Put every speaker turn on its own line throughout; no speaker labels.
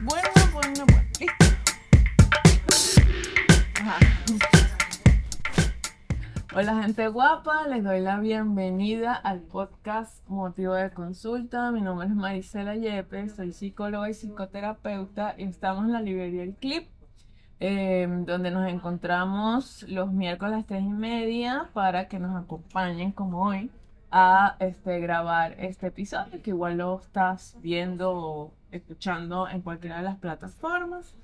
Bueno, bueno, bueno. Listo. Ajá. Hola gente guapa, les doy la bienvenida al podcast Motivo de Consulta. Mi nombre es Marisela Yepes, soy psicóloga y psicoterapeuta y estamos en la librería El Clip, eh, donde nos encontramos los miércoles a las tres y media para que nos acompañen como hoy a este, grabar este episodio, que igual lo estás viendo o escuchando en cualquiera de las plataformas.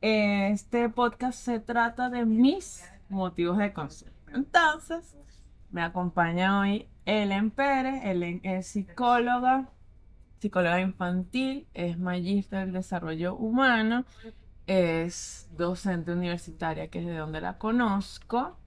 Este podcast se trata de mis motivos de consulta. Entonces, me acompaña hoy Ellen Pérez. Ellen es psicóloga, psicóloga infantil, es magíster del desarrollo humano, es docente universitaria, que es de donde la conozco.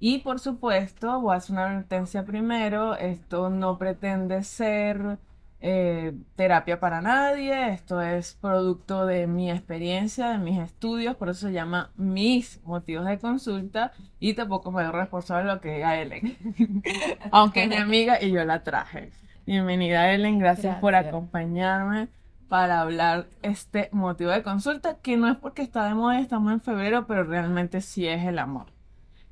Y por supuesto, voy a hacer una advertencia primero, esto no pretende ser eh, terapia para nadie, esto es producto de mi experiencia, de mis estudios, por eso se llama mis motivos de consulta y tampoco me doy responsable de lo que diga Ellen, aunque es mi amiga y yo la traje. Bienvenida Ellen, gracias, por acompañarme para hablar este motivo de consulta, que no es porque está de moda, estamos en febrero, pero realmente sí es el amor.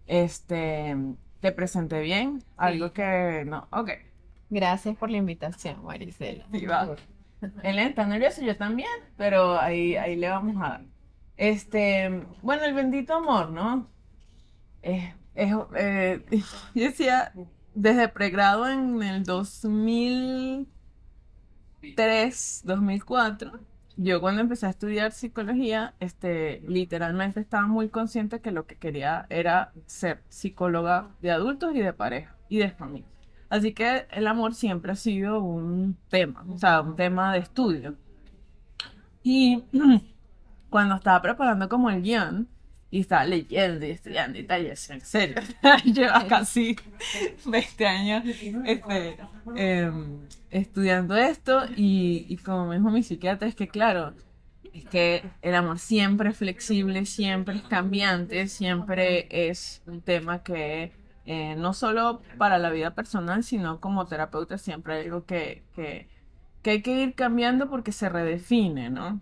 Este, ¿te presenté bien? Algo que no, ok.
Gracias por la invitación, Marisela.
Sí, va. Está nerviosa, yo también, pero ahí, ahí le vamos a dar. Este, bueno, el bendito amor, ¿no? Es, eh, yo decía, desde pregrado en el 2003, 2004, yo cuando empecé a estudiar psicología, este, literalmente estaba muy consciente que lo que quería era ser psicóloga de adultos y de pareja y de familia. Así que el amor siempre ha sido un tema, o sea, un tema de estudio. Y cuando estaba preparando como el guion, y estaba leyendo y estudiando y tal, y decía, en serio, lleva casi 20 años este, em, estudiando esto, y, y como me dijo mi psiquiatra, es que claro, es que el amor siempre es flexible, siempre es cambiante, siempre es un tema que eh, no solo para la vida personal, sino como terapeuta siempre hay algo que, que, que hay que ir cambiando porque se redefine, ¿no?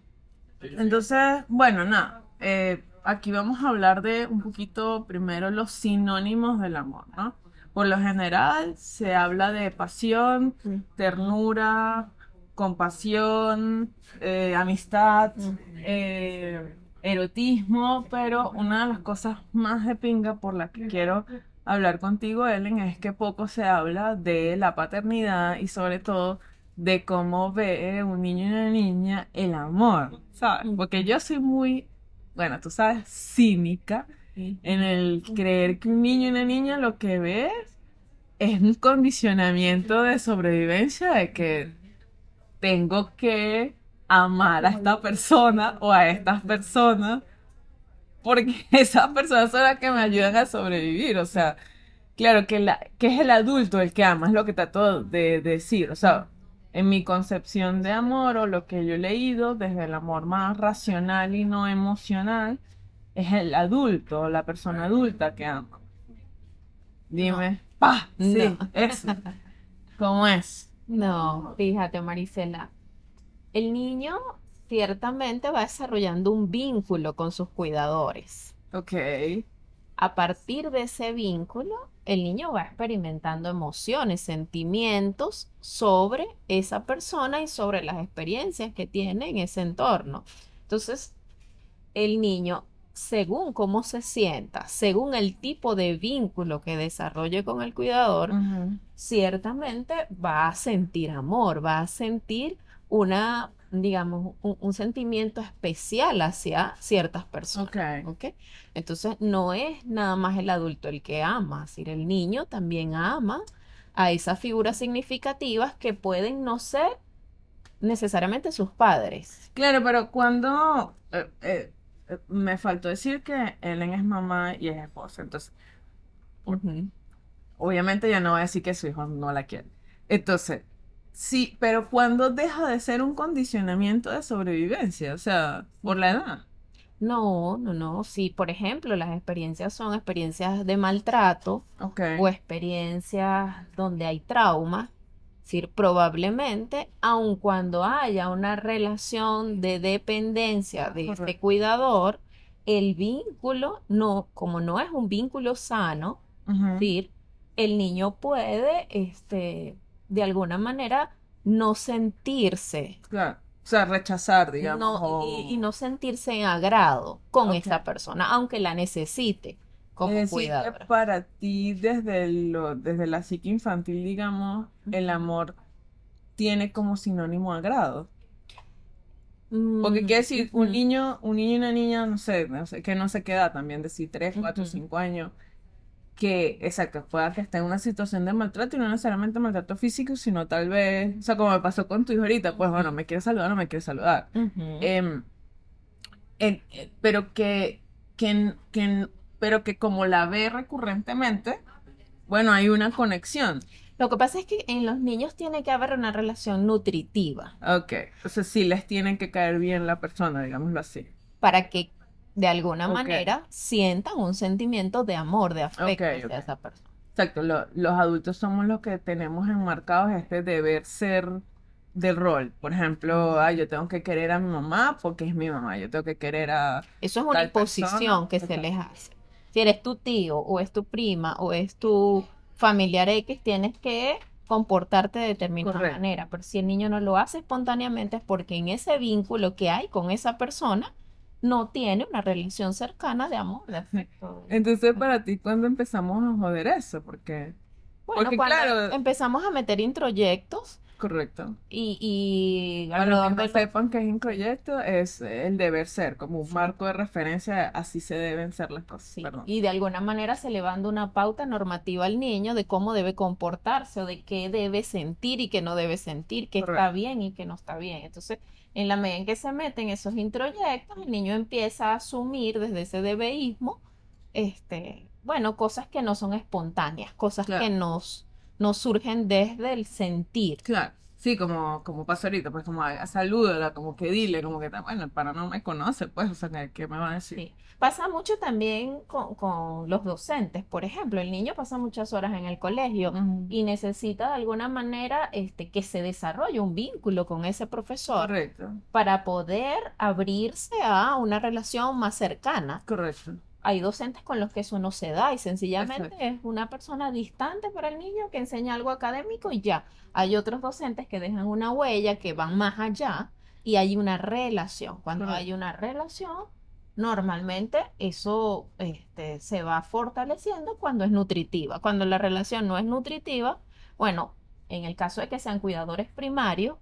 Entonces, bueno, nada, eh, aquí vamos a hablar de un poquito primero los sinónimos del amor, ¿no? Por lo general se habla de pasión, ternura, compasión, eh, amistad, eh, erotismo, pero una de las cosas más de pinga por la que quiero hablar contigo, Ellen, es que poco se habla de la paternidad y sobre todo de cómo ve un niño y una niña el amor, ¿sabes? Porque yo soy muy, bueno, tú sabes, cínica en el creer que un niño y una niña lo que ve es un condicionamiento de sobrevivencia de que tengo que amar a esta persona o a estas personas porque esas personas son las que me ayudan a sobrevivir. O sea, claro que, la, que es el adulto el que ama, es lo que trato de, decir. O sea, en mi concepción de amor o lo que yo he leído, desde el amor más racional y no emocional, es el adulto, la persona adulta que ama. Dime, ¡pah! Sí,
No.
eso. ¿Cómo es?
No, fíjate, Marisela. El niño ciertamente va desarrollando un vínculo con sus cuidadores.
Ok.
A partir de ese vínculo, el niño va experimentando emociones, sentimientos sobre esa persona y sobre las experiencias que tiene en ese entorno. Entonces, el niño, según cómo se sienta, según el tipo de vínculo que desarrolle con el cuidador, ciertamente va a sentir amor, va a sentir una, digamos, un, un sentimiento especial hacia ciertas personas.
Ok.
¿ok? Entonces, no es nada más el adulto el que ama, es decir, el niño también ama a esas figuras significativas que pueden no ser necesariamente sus padres.
Claro, pero cuando eh, eh, me faltó decir que Ellen es mamá y es esposa, entonces obviamente ya no voy a decir que su hijo no la quiere. Entonces, sí, pero cuando deja de ser un condicionamiento de sobrevivencia, o sea, por la edad.
No, no, no. Si, por ejemplo, las experiencias son experiencias de maltrato o experiencias donde hay trauma, Es decir, probablemente, aun cuando haya una relación de dependencia de este cuidador, el vínculo no, como no es un vínculo sano, es decir, el niño puede, este, de alguna manera, no sentirse,
Claro. O sea, rechazar, digamos.
no,
o-
y, y no sentirse en agrado con
Ok.
esa persona, aunque la necesite como
Es decir, que para ti, desde lo, desde la psique infantil, digamos, el amor tiene como sinónimo agrado. Porque
Mm,
quiere decir, un niño, un niño y una niña, no sé, no sé, que no se queda también, decir 3, 4,
Ujú.
5 años, que, exacto, pueda que esté en una situación de maltrato y no necesariamente maltrato físico, sino tal vez, o sea, como me pasó con tu hijo ahorita, pues bueno, me quiere saludar o no me quiere saludar. Em, eh, pero que, que, que- pero que como la ve recurrentemente, bueno, hay una conexión.
Lo que pasa es que en los niños tiene que haber una relación nutritiva
Ok, o sea, sí les tiene que caer bien la persona, digámoslo así.
para que de alguna manera sientan un sentimiento de amor, de afecto hacia esa persona.
Exacto, lo- los adultos somos los que tenemos enmarcados este deber ser del rol. Por ejemplo, ah, yo tengo que querer a mi mamá porque es mi mamá, yo tengo que querer a
Eso es una
tal
imposición
persona.
que se les hace. Si eres tu tío o es tu prima o es tu familiar X, tienes que comportarte de determinada
Correcto.
manera. Pero si el niño no lo hace espontáneamente es porque en ese vínculo que hay con esa persona no tiene una relación cercana de amor, de afecto.
Entonces, para ti, ¿cuándo empezamos a joder eso? Porque,
Bueno,
porque
cuando
claro-
empezamos a meter introyectos
correcto.
y, y
que no sepan que es un proyecto, es el deber ser, como un marco de referencia, así se deben ser las cosas.
Sí, y de alguna manera se le va dando una pauta normativa al niño de cómo debe comportarse o de qué debe sentir y qué no debe sentir, qué está bien y qué no está bien. Entonces, en la medida en que se meten esos introyectos, el niño empieza a asumir desde ese debeísmo, este, bueno, cosas que no son espontáneas, cosas
Claro.
que nos, nos surgen desde el sentir.
Claro, sí, como, como pasó ahorita, pues como ah, salúdala, como que dile, como que, bueno, el pana no me conoce, pues, o sea, ¿qué, me va a decir?
Sí. Pasa mucho también con, con los docentes, por ejemplo, el niño pasa muchas horas en el colegio. Y necesita de alguna manera este, que se desarrolle un vínculo con ese profesor
Correcto,
para poder abrirse a una relación más cercana.
correcto.
Hay docentes con los que eso no se da y sencillamente
Exacto.
es una persona distante para el niño que enseña algo académico y ya. Hay otros docentes que dejan una huella, que van más allá y hay una relación. Cuando
Correcto.
hay una relación, normalmente eso este, se va fortaleciendo cuando es nutritiva. Cuando la relación no es nutritiva, bueno, en el caso de que sean cuidadores primarios,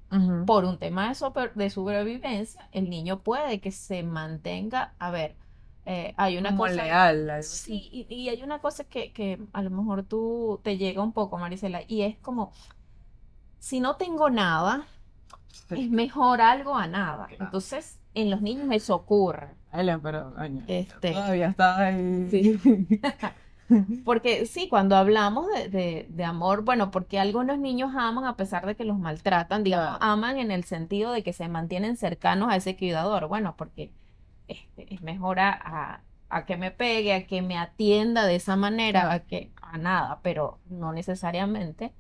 por un tema de, de sobrevivencia, el niño puede que se mantenga, a ver, eh, hay una
Como
cosa,
leal,
sí, y, y hay una cosa que, que a lo mejor tú te llega un poco, Marisela, y es como, si no tengo nada, es mejor algo a nada.
Claro.
Entonces, en los niños eso ocurre.
Ellen, pero, coño,
Este,
todavía está ahí.
Sí. Porque sí, cuando hablamos de, de- de amor, bueno, porque algunos niños aman a pesar de que los maltratan, digamos,
Claro.
aman en el sentido de que se mantienen cercanos a ese cuidador, bueno, porque este, es mejor a, a- a que me pegue, a que me atienda de esa manera, a que a nada, pero no necesariamente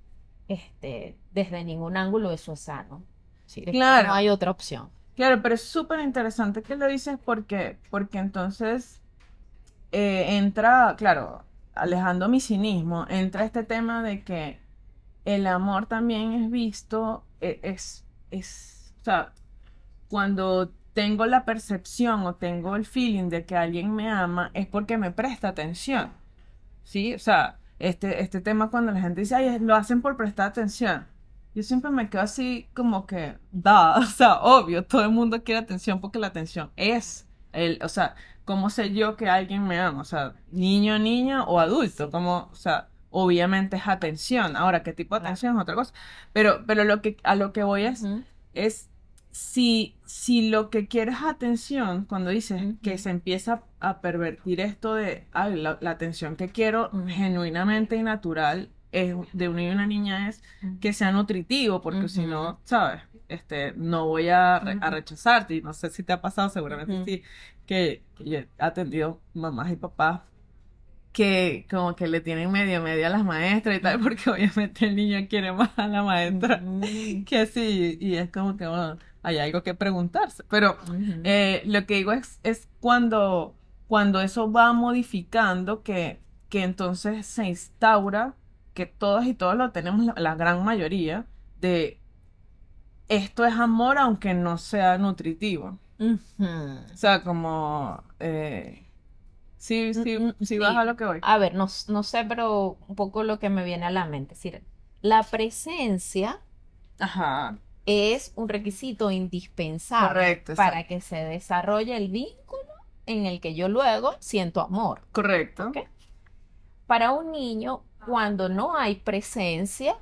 este, desde ningún ángulo eso es sano. Sí,
Claro.
no hay otra opción.
Claro, pero es súper interesante que lo dices porque, porque entonces eh, entra, claro, alejando mi cinismo, entra este tema de que el amor también es visto, e- es, es, o sea, cuando tengo la percepción o tengo el feeling de que alguien me ama, es porque me presta atención, ¿sí? O sea, este, este tema cuando la gente dice, ay, lo hacen por prestar atención. Yo siempre me quedo así como que, da, o sea, obvio, todo el mundo quiere atención porque la atención es el, o sea, ¿cómo sé yo que alguien me ama? O sea, niño, niña o adulto, como, o sea, obviamente es atención. Ahora, ¿qué tipo de atención es otra cosa? Pero, pero lo que, a lo que voy es, es si, si lo que quieres es atención, cuando dices que se empieza a pervertir esto de, ay, la, la atención que quiero genuinamente y natural es de un niño y una niña es que sea nutritivo, porque si no. ¿sabes? Este, no voy a, re- a rechazarte. Y no sé si te ha pasado, seguramente sí, que, que yo he atendido mamás y papás que como que le tienen medio medio a las maestras y tal, porque obviamente el niño quiere más a la maestra que sí, y es como que bueno, hay algo que preguntarse. Pero eh, lo que digo es, es cuando, cuando eso va modificando que, que entonces se instaura, que todas y todos lo tenemos, la, la gran mayoría, de esto es amor aunque no sea nutritivo. O sea, como... Eh, sí, sí, sí
sí.
vas a lo que voy.
A ver, no, sé, pero un poco lo que me viene a la mente. Es decir, la presencia
Ajá,
es un requisito indispensable
correcto,
para que se desarrolle el vínculo en el que yo luego siento amor.
Correcto.
Para un niño, cuando no hay presencia,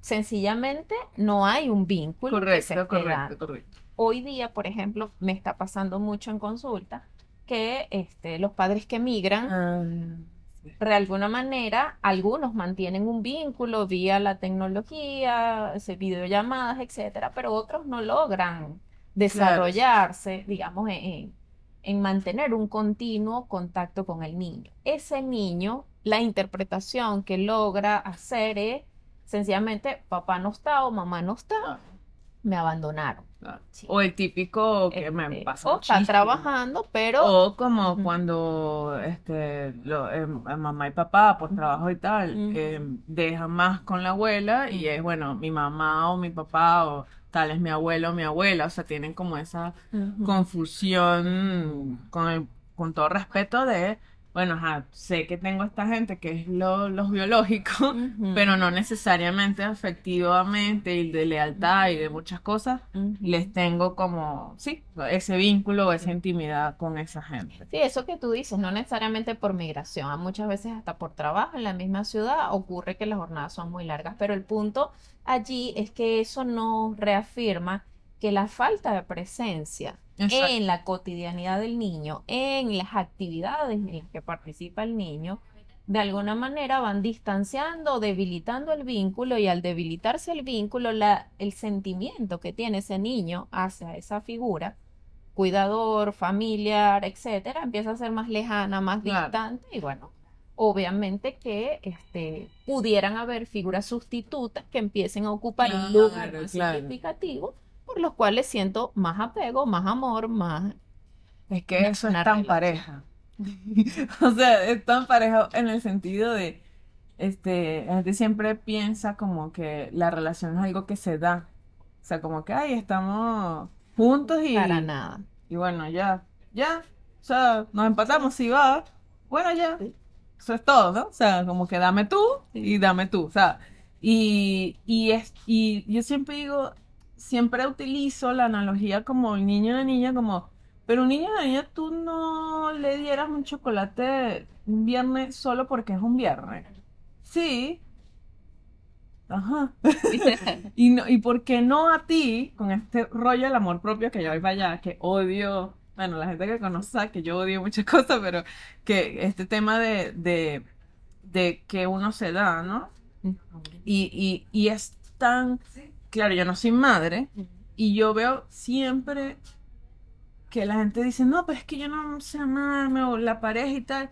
sencillamente no hay un vínculo que se
Correcto, correcto, correcto.
Hoy día, por ejemplo, me está pasando mucho en consulta que este, los padres que migran
Ah,
de alguna manera, algunos mantienen un vínculo vía la tecnología, videollamadas, etcétera, pero otros no logran desarrollarse, digamos, en, en- en mantener un continuo contacto con el niño. Ese niño, la interpretación que logra hacer es sencillamente, papá no está o mamá no está,
Ah,
me abandonaron. Sí.
O el típico que me
Este,
pasa
o está
muchísimo.
trabajando, pero
O como cuando este, lo- eh, mamá y papá por trabajo y tal eh, dejan más con la abuela y es bueno, mi mamá o mi papá o tal es mi abuelo o mi abuela, o sea, tienen como esa confusión con el- con todo respeto de, bueno, ajá, sé que tengo esta gente que es lo, los biológicos, pero no necesariamente afectivamente y de lealtad y de muchas cosas les tengo como, sí, ese vínculo o esa intimidad con esa gente.
Sí, eso que tú dices, no necesariamente por migración, muchas veces hasta por trabajo en la misma ciudad ocurre que las jornadas son muy largas, pero el punto allí es que eso nos reafirma que la falta de presencia
Exacto.
en la cotidianidad del niño, en las actividades en las que participa el niño, de alguna manera van distanciando, debilitando el vínculo y al debilitarse el vínculo, la, el sentimiento que tiene ese niño hacia esa figura, cuidador, familiar, etcétera, empieza a ser más lejana, más
Claro.
distante y bueno, obviamente que este, pudieran haber figuras sustitutas que empiecen a ocupar un lugar
claro.
significativo, por los cuales siento más apego, más amor, más
Es que eso es tan
relación.
pareja. O sea, es tan pareja en el sentido de, este, la gente siempre piensa como que la relación es algo que se da. O sea, como que, ay, estamos juntos y,
para nada.
y bueno, ya, ya, o sea, nos empatamos, si va, bueno, ya,
Sí.
eso es todo, ¿no? O sea, como que dame tú y dame tú, o sea, y, y, es, y yo siempre digo, siempre utilizo la analogía como el niño y la niña, como, pero un niño y una niña tú no le dieras un chocolate un viernes solo porque es un viernes. Sí. Ajá. Y, no, y por qué no a ti, con este rollo del amor propio que yo para allá, que odio, bueno, la gente que conoce que yo odio muchas cosas, pero que este tema de, de, de que uno se da, ¿no? Y, y, y es tan, claro, yo no soy madre, y yo veo siempre que la gente dice, no, pero es que yo no sé amarme, o la pareja y tal.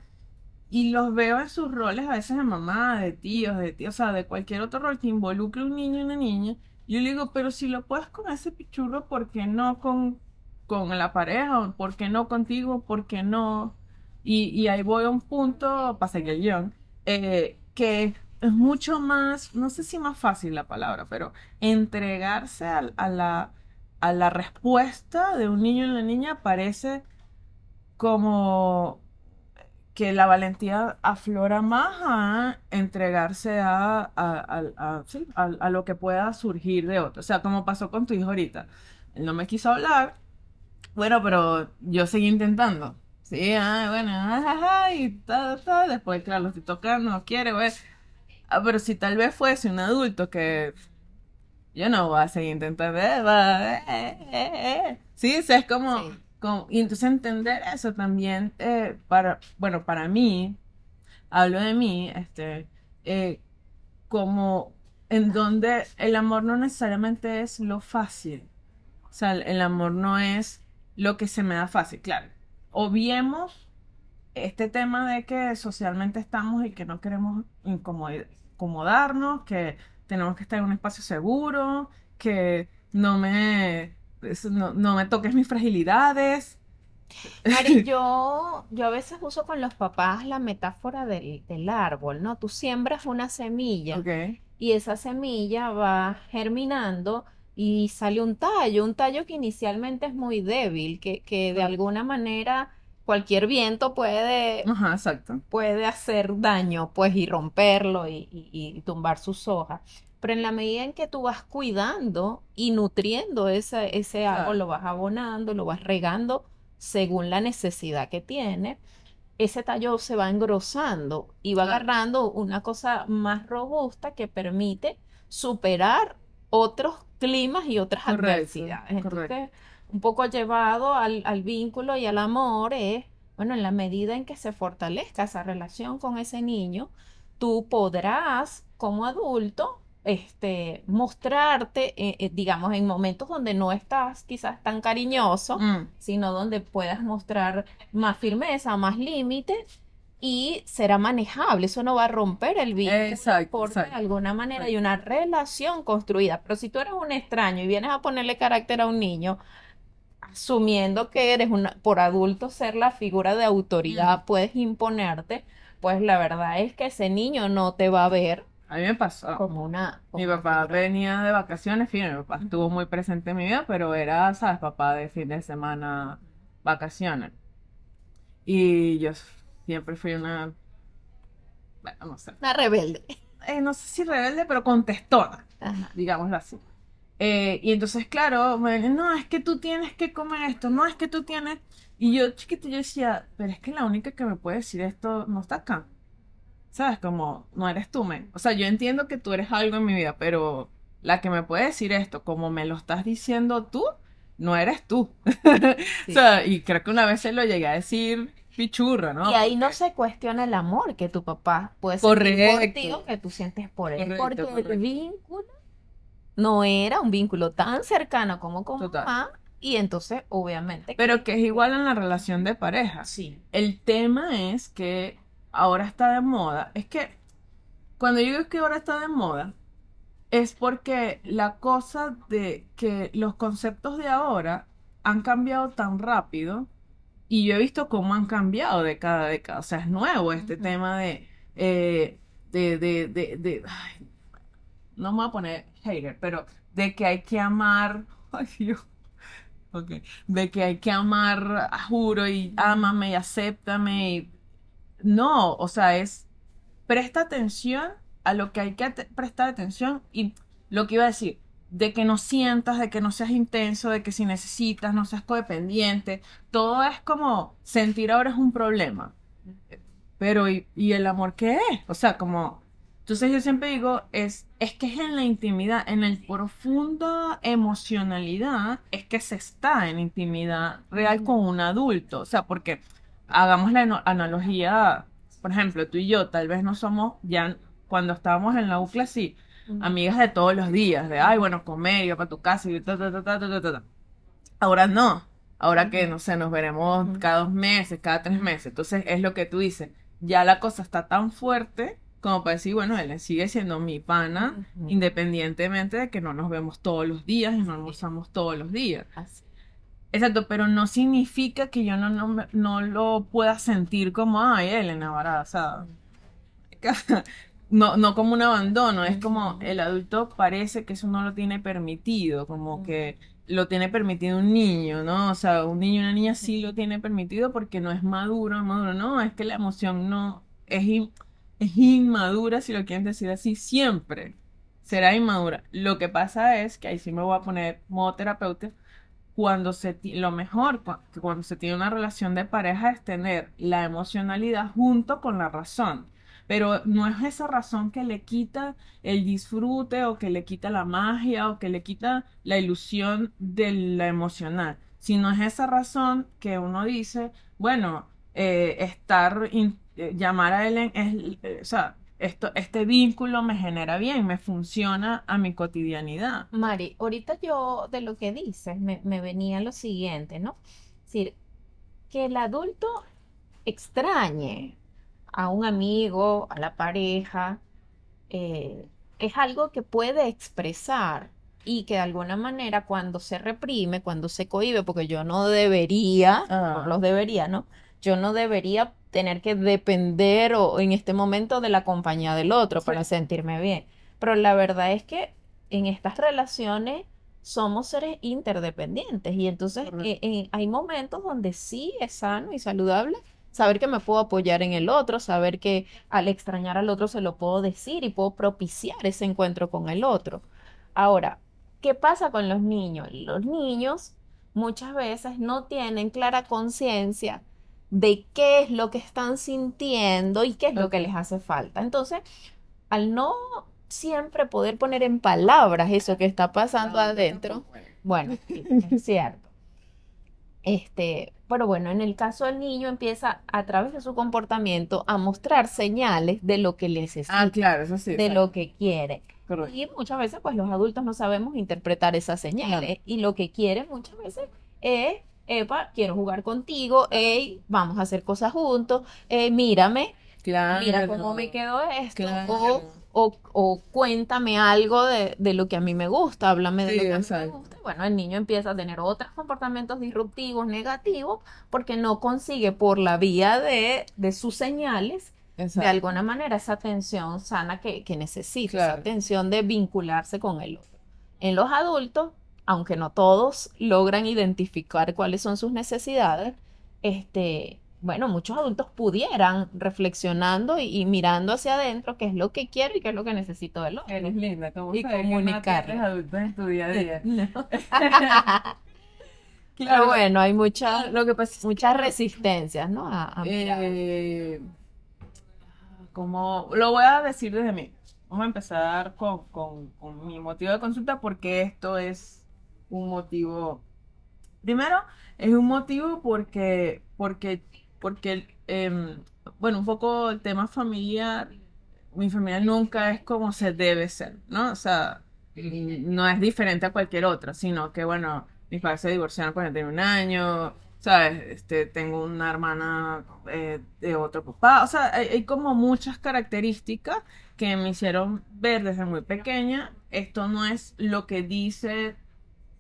Y los veo en sus roles a veces de mamá, de tíos, de tíos, o sea, de cualquier otro rol que involucre un niño y una niña. Yo le digo, pero si lo puedes con ese pichurro, ¿por qué no con, con la pareja? ¿O ¿Por qué no contigo? ¿Por qué no? Y, y ahí voy a un punto, para seguir el guion, eh, que es mucho más, no sé si más fácil la palabra, pero entregarse a, la, a la respuesta de un niño y una niña parece como que la valentía aflora más a entregarse a, a, sí, a- lo que pueda surgir de otro. O sea, como pasó con tu hijo ahorita. Él no me quiso hablar, bueno, pero yo seguí intentando. Sí, ah, bueno, ajá, y tal, tal. Después, claro, lo estoy tocando, no quiere, güey. Ah, pero si tal vez fuese un adulto que yo no voy a seguir intentando, eh, va, eh, eh, eh, eh. Sí, o sea, es como,
Sí.
como- y entonces entender eso también, para, bueno, para mí, hablo de mí, este, como en donde el amor no necesariamente es lo fácil. O sea, el, el amor no es lo que se me da fácil, claro. Obviemos este tema de que socialmente estamos y que no queremos incomod- incomodarnos, que tenemos que estar en un espacio seguro, que no me, no, no me toques mis fragilidades.
Mari, yo, yo a veces uso con los papás la metáfora del, del árbol, ¿no? Tú siembras una semilla y esa semilla va germinando y sale un tallo, un tallo que inicialmente es muy débil, que, que de alguna manera cualquier viento puede,
Ajá, exacto.
puede hacer daño, pues, y romperlo y, y- y tumbar sus hojas. Pero en la medida en que tú vas cuidando y nutriendo ese, ese árbol,
Claro.
lo vas abonando, lo vas regando según la necesidad que tiene, ese tallo se va engrosando y va
Claro.
agarrando una cosa más robusta que permite superar otros climas y otras
Correcto,
adversidades.
correcto.
Un poco llevado al, al vínculo y al amor es, bueno, en la medida en que se fortalezca esa relación con ese niño, tú podrás, como adulto, este, mostrarte, eh, eh, digamos, en momentos donde no estás quizás tan cariñoso,
Mm,
sino donde puedas mostrar más firmeza, más límites y será manejable. Eso no va a romper el vínculo
Exacto,
porque de alguna manera hay una relación construida. Pero si tú eres un extraño y vienes a ponerle carácter a un niño, asumiendo que eres una, por adulto ser la figura de autoridad, puedes imponerte, pues la verdad es que ese niño no te va a ver
A mí me pasó.
como una, como
Mi papá
figura.
venía de vacaciones, fíjate, mi papá estuvo muy presente en mi vida, pero era, ¿sabes? Papá de fin de semana, vacaciones. Y yo siempre fui una, bueno, no sé,
Una rebelde.
eh, no sé si rebelde, pero contestona, digámoslo así. Eh, y entonces, claro, me decían, no, es que tú tienes que comer esto, no, es que tú tienes... Y yo, chiquito, yo decía, pero es que la única que me puede decir esto no está acá. ¿Sabes? Como, no eres tú, men. O sea, yo entiendo que tú eres algo en mi vida, pero la que me puede decir esto, como me lo estás diciendo tú, no eres tú.
Sí.
O sea, y creo que una vez se lo llegué a decir pichurra, ¿no?
Y ahí no se cuestiona el amor que tu papá puede sentir por ti o que tú sientes por él,
Correcto,
porque
correcto.
el vínculo no era un vínculo tan cercano como con
Total.
mamá, y entonces obviamente
Pero que es igual en la relación de pareja.
sí.
El tema es que ahora está de moda. Es que cuando yo digo que ahora está de moda, es porque la cosa de que los conceptos de ahora han cambiado tan rápido y yo he visto cómo han cambiado de cada década. O sea, es nuevo este tema de, eh, de, de, de, de- ay, no me voy a poner hater, pero de que hay que amar, ay Dios, de que hay que amar a juro y ámame y acéptame y no, o sea, es presta atención a lo que hay que prestar atención y lo que iba a decir, de que no sientas, de que no seas intenso, de que si necesitas, no seas codependiente, todo es como sentir ahora es un problema. Pero ¿y, y el amor qué es? O sea, como entonces yo siempre digo, es, es que es en la intimidad, en el profunda emocionalidad, es que se está en intimidad real con un adulto. O sea, porque hagamos la analogía, por ejemplo, tú y yo tal vez no somos ya cuando estábamos en la UCLA, sí, amigas de todos los días, de, ay, bueno, comer, ir para tu casa y ta, ta, ta, ta, ta, ta, ta. Ahora no. Ahora que, no sé, nos veremos cada dos meses, cada tres meses. Entonces es lo que tú dices. Ya la cosa está tan fuerte como para decir, bueno, él sigue siendo mi pana, independientemente de que no nos vemos todos los días y no almorzamos todos los días.
Así.
Exacto, pero no significa que yo no, no, no lo pueda sentir como, ay, Elena, varada, o sea, no, no como un abandono, es como el adulto parece que eso no lo tiene permitido, como que lo tiene permitido un niño, ¿no? O sea, un niño y una niña sí lo tiene permitido porque no es maduro, maduro, no, es que la emoción no es, es inmadura, si lo quieren decir así, siempre será inmadura. Lo que pasa es que ahí sí me voy a poner modo terapeuta, cuando se lo mejor cua- cuando se tiene una relación de pareja es tener la emocionalidad junto con la razón. Pero no es esa razón que le quita el disfrute o que le quita la magia o que le quita la ilusión de la emocional, sino es esa razón que uno dice, bueno, eh, estar, in- eh, llamar a Ellen es, eh, o sea, esto, este vínculo me genera bien, me funciona a mi cotidianidad.
Mari, ahorita yo de lo que dices me, me venía lo siguiente, ¿no? Es decir, que el adulto extrañe a un amigo, a la pareja, eh, es algo que puede expresar y que de alguna manera cuando se reprime, cuando se cohíbe, porque yo no debería,
Ah.
no los debería, ¿no? Yo no debería tener que depender o en este momento de la compañía del otro para sentirme bien. Pero la verdad es que en estas relaciones somos seres interdependientes y entonces eh, eh, hay momentos donde sí es sano y saludable saber que me puedo apoyar en el otro, saber que al extrañar al otro se lo puedo decir y puedo propiciar ese encuentro con el otro. Ahora, ¿qué pasa con los niños? Los niños muchas veces no tienen clara conciencia de qué es lo que están sintiendo y qué es lo que les hace falta. Entonces, al no siempre poder poner en palabras eso que está pasando adentro, bueno, es cierto. Este, pero bueno, en el caso del niño empieza a través de su comportamiento a mostrar señales de lo que necesita,
Ah, claro, eso sí.
de
exacto.
lo que quiere.
Correcto.
Y muchas veces, pues los adultos no sabemos interpretar esas señales. Y lo que quieren muchas veces es, Epa, quiero jugar contigo, hey, vamos a hacer cosas juntos, eh, mírame,
Claro.
mira cómo me quedó esto,
Claro.
o, o, o cuéntame algo de, de lo que a mí me gusta, háblame de
Sí,
lo que a mí me
exacto.
gusta. Bueno, el niño empieza a tener otros comportamientos disruptivos, negativos, porque no consigue por la vía de, de sus señales de
Exacto.
alguna manera esa atención sana que, que necesita, esa atención de vincularse con el otro. En los adultos, aunque no todos logran identificar cuáles son sus necesidades, este, bueno, muchos adultos pudieran reflexionando y, y mirando hacia adentro qué es lo que quiero y qué es lo que necesito del otro.
Eres linda, ¿cómo
Y
que atiendes adultos en tu día a día?
No. Pero
Claro,
bueno, hay muchas,
lo que pasa
muchas resistencias, ¿no? A, a mirar.
Eh, como lo voy a decir desde mí. Vamos a empezar con, con- con mi motivo de consulta porque esto es un motivo. Primero, es un motivo porque, porque, porque, em, bueno, un poco el tema familiar. Mi familia nunca es como se debe ser, ¿no? O sea, no es diferente a cualquier otra, sino que, bueno, mis padres se divorciaron cuando tenía un año, ¿sabes? Este, tengo una hermana eh, de otro papá, o sea, hay, hay como muchas características que me hicieron ver desde muy pequeña, esto no es lo que dice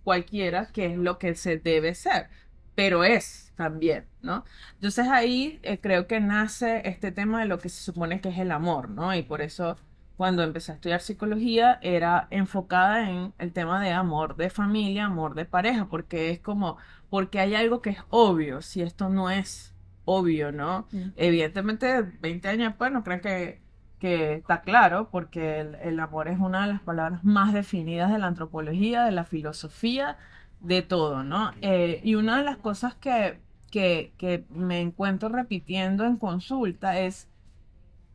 cualquiera que es lo que se debe ser, pero es también, ¿no? Entonces ahí eh, creo que nace este tema de lo que se supone que es el amor, ¿no? Y por eso cuando empecé a estudiar psicología era enfocada en el tema de amor de familia, amor de pareja, porque es como, porque hay algo que es obvio, si esto no es obvio, ¿no?
Mm.
Evidentemente, 20 años después no creo que, que está claro, porque el, el amor es una de las palabras más definidas de la antropología, de la filosofía, de todo, ¿no? Eh, y una de las cosas que, que, que me encuentro repitiendo en consulta es,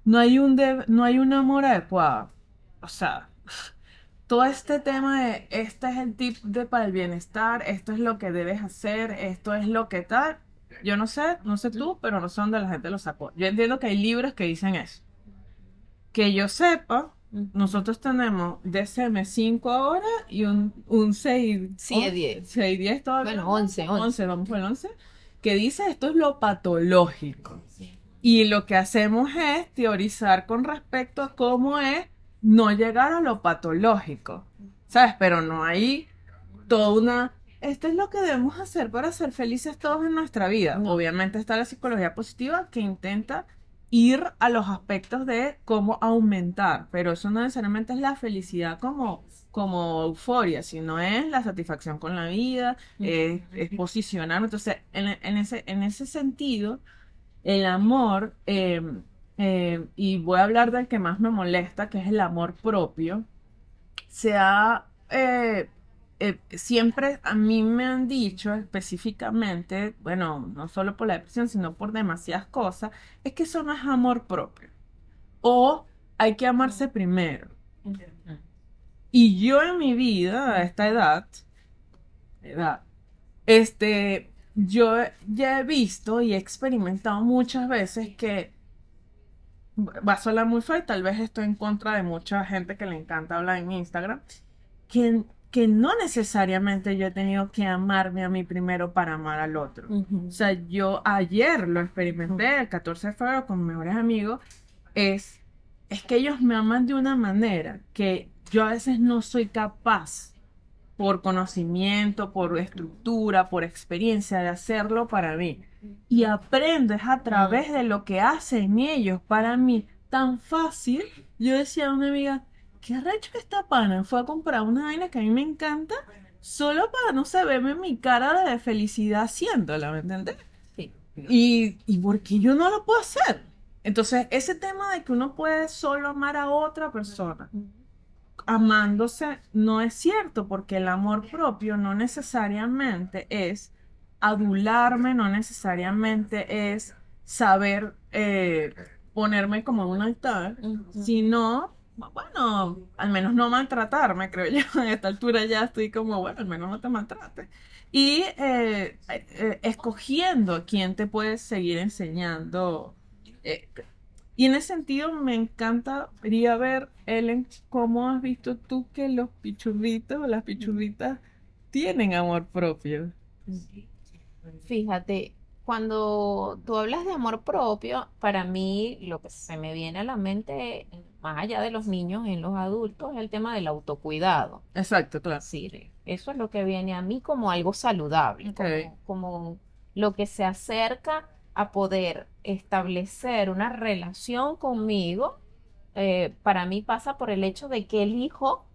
no hay un, de- no hay un amor adecuado. O sea, todo este tema de, este es el tip de para el bienestar, esto es lo que debes hacer, esto es lo que tal. Yo no sé, no sé tú, pero no sé dónde la gente lo sacó. Yo entiendo que hay libros que dicen eso. Que yo sepa, nosotros tenemos DSM 5 ahora y un, un 6,
Sí, de 10.
6, 10 todavía.
Bueno, 11, 11.
11, vamos por el 11, que dice esto es lo patológico. Y lo que hacemos es teorizar con respecto a cómo es no llegar a lo patológico, ¿sabes? Pero no hay toda una... Esto es lo que debemos hacer para ser felices todos en nuestra vida.
No.
Obviamente está la psicología positiva que intenta ir a los aspectos de cómo aumentar, pero eso no necesariamente es la felicidad como, como euforia, sino es la satisfacción con la vida, es, es posicionarme. Entonces, en, en ese, en ese sentido, el amor, eh, eh, y voy a hablar del que más me molesta, que es el amor propio, se ha, eh, eh, siempre a mí me han dicho específicamente, bueno, no solo por la depresión, sino por demasiadas cosas, es que eso no es amor propio. O hay que amarse primero. Y yo en mi vida, a esta edad, edad, este, yo ya he visto y he experimentado muchas veces que va a sonar muy feo y tal vez estoy en contra de mucha gente que le encanta hablar en Instagram, que, que no necesariamente yo he tenido que amarme a mí primero para amar al otro.
Ujú.
O sea, yo ayer lo experimenté, el 14 de febrero, con mis mejores amigos, es, es que ellos me aman de una manera que yo a veces no soy capaz, por conocimiento, por estructura, por experiencia, de hacerlo para mí. Y aprendo es a través de lo que hacen ellos para mí tan fácil. Yo decía a una amiga, qué arrecho que esta pana fue a comprar una vaina que a mí me encanta solo para, no sé, verme mi cara de felicidad haciéndola, ¿me entiendes?
Sí.
Y, y porque yo no lo puedo hacer. Entonces, ese tema de que uno puede solo amar a otra persona, amándose, no es cierto, porque el amor propio no necesariamente es adularme, no necesariamente es saber eh, ponerme como en un altar, sino, bueno, al menos no maltratarme, creo yo. A esta altura ya estoy como, bueno, al menos no te maltrates. Y eh, eh, escogiendo quién te puedes seguir enseñando. eh, y en ese sentido me encantaría ver, Ellen, cómo has visto tú que los pichurritos o las pichurritas tienen amor propio.
Fíjate, cuando tú hablas de amor propio, para mí lo que se me viene a la mente, más allá de los niños en los adultos, es el tema del autocuidado.
Exacto, claro.
Decir, eso es lo que viene a mí como algo saludable, como, como lo que se acerca a poder establecer una relación conmigo. eh, para mí pasa por el hecho de que elijo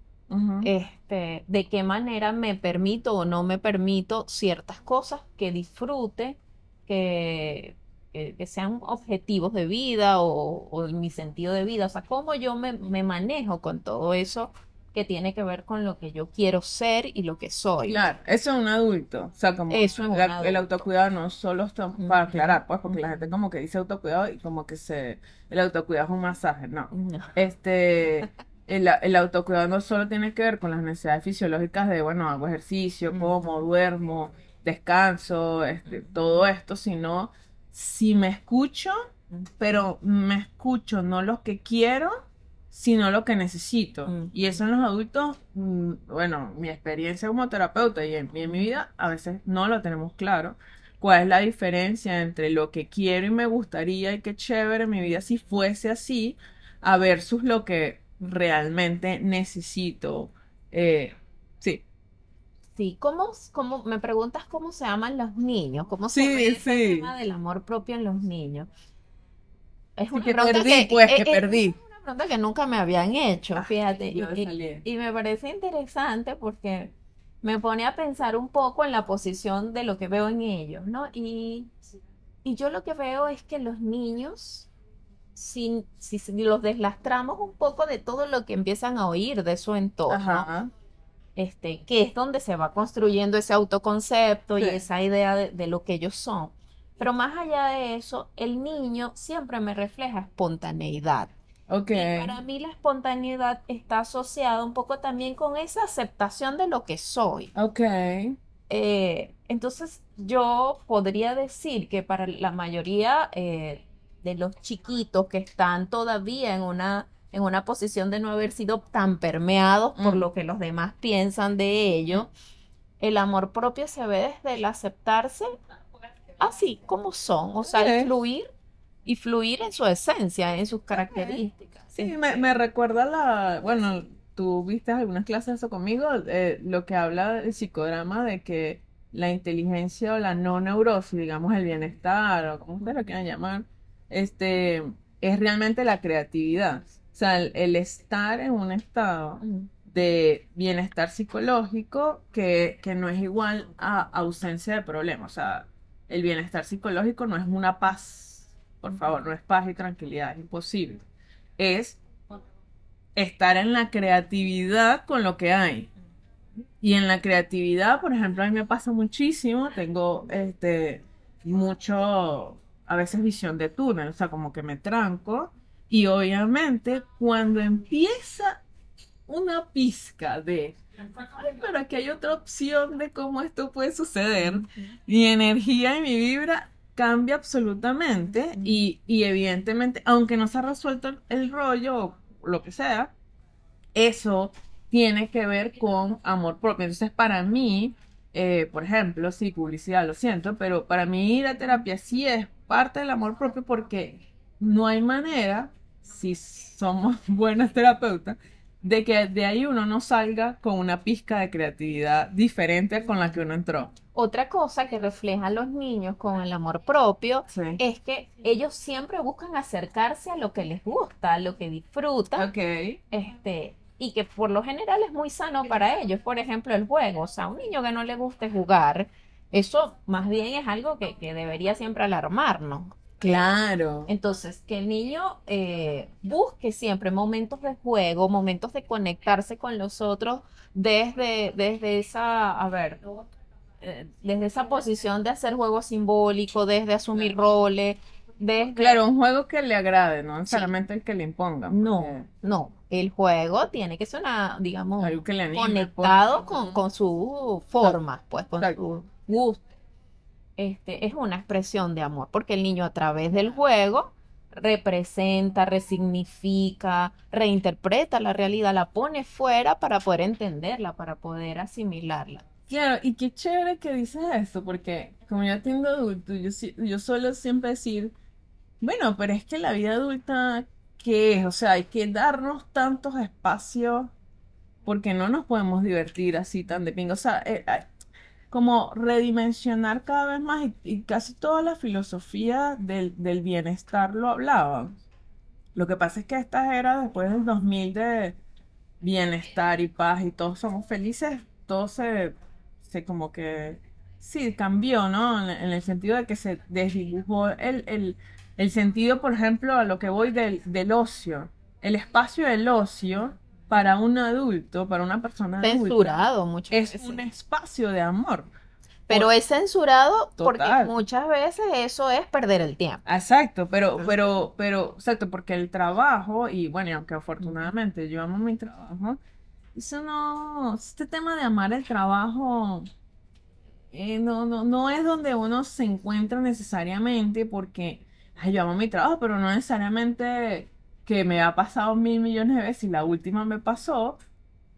este, de qué manera me permito o no me permito ciertas cosas que disfrute, que, que, que sean objetivos de vida o, o mi sentido de vida. O sea, cómo yo me, me manejo con todo eso que tiene que ver con lo que yo quiero ser y lo que soy.
Claro, eso es un adulto. O sea, como
Eso es un
la-
adulto.
el autocuidado no solo está para aclarar, pues, porque la gente como que dice autocuidado y como que se el autocuidado es un masaje, no.
No.
Este, el, el autocuidado no solo tiene que ver con las necesidades fisiológicas de, bueno, hago ejercicio, como, duermo, descanso, este, todo esto, sino si me escucho, pero me escucho no lo que quiero, sino lo que necesito.
Ujú.
Y eso en los adultos, mm, bueno, mi experiencia como terapeuta y en, y en mi vida, a veces no lo tenemos claro. ¿Cuál es la diferencia entre lo que quiero y me gustaría y qué chévere en mi vida si fuese así, a versus lo que realmente necesito? Eh, sí.
Sí, ¿cómo, cómo, me preguntas cómo se aman los niños? ¿Cómo se
Sí,
ve
sí.
tema del amor propio en los niños? Es una
que
pregunta
perdí,
que-
pues, que perdí.
es una pregunta que nunca me habían hecho,
Ay,
fíjate, y, y-
salí.
y me parece interesante porque me pone a pensar un poco en la posición de lo que veo en ellos, ¿no? Y, y yo lo que veo es que los niños, si, si, si los deslastramos un poco de todo lo que empiezan a oír de su entorno,
Ajá.
Este, que es donde se va construyendo ese autoconcepto y esa idea de, de lo que ellos son. Pero más allá de eso, el niño siempre me refleja espontaneidad.
Ok.
Y para mí la espontaneidad está asociada un poco también con esa aceptación de lo que soy.
Ok.
Eh, entonces yo podría decir que para la mayoría eh, de los chiquitos que están todavía en una, en una posición de no haber sido tan permeados por
Mm.
lo que los demás piensan de ellos, el amor propio se ve desde el aceptarse así como son, o sea, el fluir y fluir en su esencia, en sus características.
Sí, me, me recuerda la, bueno, tú viste algunas clases de eso conmigo, eh, lo que habla el psicodrama de que la inteligencia o la no neurosis, digamos el bienestar o como ustedes lo quieran llamar, este, es realmente la creatividad. O sea, el, el estar en un estado
Mm.
de bienestar psicológico que, que no es igual a ausencia de problemas. O sea, el bienestar psicológico no es una paz, por favor, no es paz y tranquilidad, es imposible. Es estar en la creatividad con lo que hay. Y en la creatividad, por ejemplo, a mí me pasa muchísimo, tengo este mucho, a veces visión de túnel, o sea, como que me tranco. Y obviamente cuando empieza una pizca de, "Ay, pero aquí hay otra opción de cómo esto puede suceder, mi energía y mi vibra cambia absolutamente y, y evidentemente, aunque no se ha resuelto el, rollo o lo que sea, eso tiene que ver con amor propio. Entonces, para mí, eh, por ejemplo, sí, publicidad, lo siento, pero para mí la terapia sí es parte del amor propio porque no hay manera, si somos buenas terapeutas, de que de ahí uno no salga con una pizca de creatividad diferente con la que uno entró.
Otra cosa que reflejan los niños con el amor propio
Sí.
es que ellos siempre buscan acercarse a lo que les gusta, a lo que disfrutan, este, y que por lo general es muy sano para ellos. Por ejemplo, el juego. O sea, un niño que no le guste jugar, eso más bien es algo que, que debería siempre alarmarnos.
Claro.
Entonces, que el niño eh, busque siempre momentos de juego, momentos de conectarse con los otros desde, desde esa, a ver, eh, desde esa posición de hacer juego simbólico, desde asumir roles, desde...
Claro, un juego que le agrade, no necesariamente el que le impongan.
No,
porque
no, el juego tiene que ser una, digamos,
Algo que le anime.
conectado
pues.
con, con su forma, pues, con
Exacto.
su gusto. Este, es una expresión de amor, porque el niño a través del juego representa, resignifica, reinterpreta la realidad, la pone fuera para poder entenderla, para poder asimilarla.
Claro, y qué chévere que dices esto, porque como ya tengo adulto, yo, yo suelo siempre decir, bueno, pero es que la vida adulta, ¿qué es? O sea, hay que darnos tantos espacios porque no nos podemos divertir así tan de pingo. O sea, eh, como redimensionar cada vez más y, casi toda la filosofía del, del bienestar lo hablaba. Lo que pasa es que esta era después del 2000 de bienestar y paz y todos somos felices, todo se, se como que, sí, cambió, ¿no? En, en el sentido de que se desdibujó el, el, el sentido, por ejemplo, a lo que voy del, del ocio. El espacio del ocio para un adulto, para una persona
Censurado muchas
es
veces.
un espacio de amor.
Pero es censurado porque muchas veces eso es perder el tiempo.
Exacto, pero, pero, pero, exacto, porque el trabajo, y bueno, y aunque afortunadamente yo amo mi trabajo, eso no, este tema de amar el trabajo, eh, no, no, no es donde uno se encuentra necesariamente porque, ay, yo amo mi trabajo, pero no necesariamente que me ha pasado mil millones de veces y la última me pasó,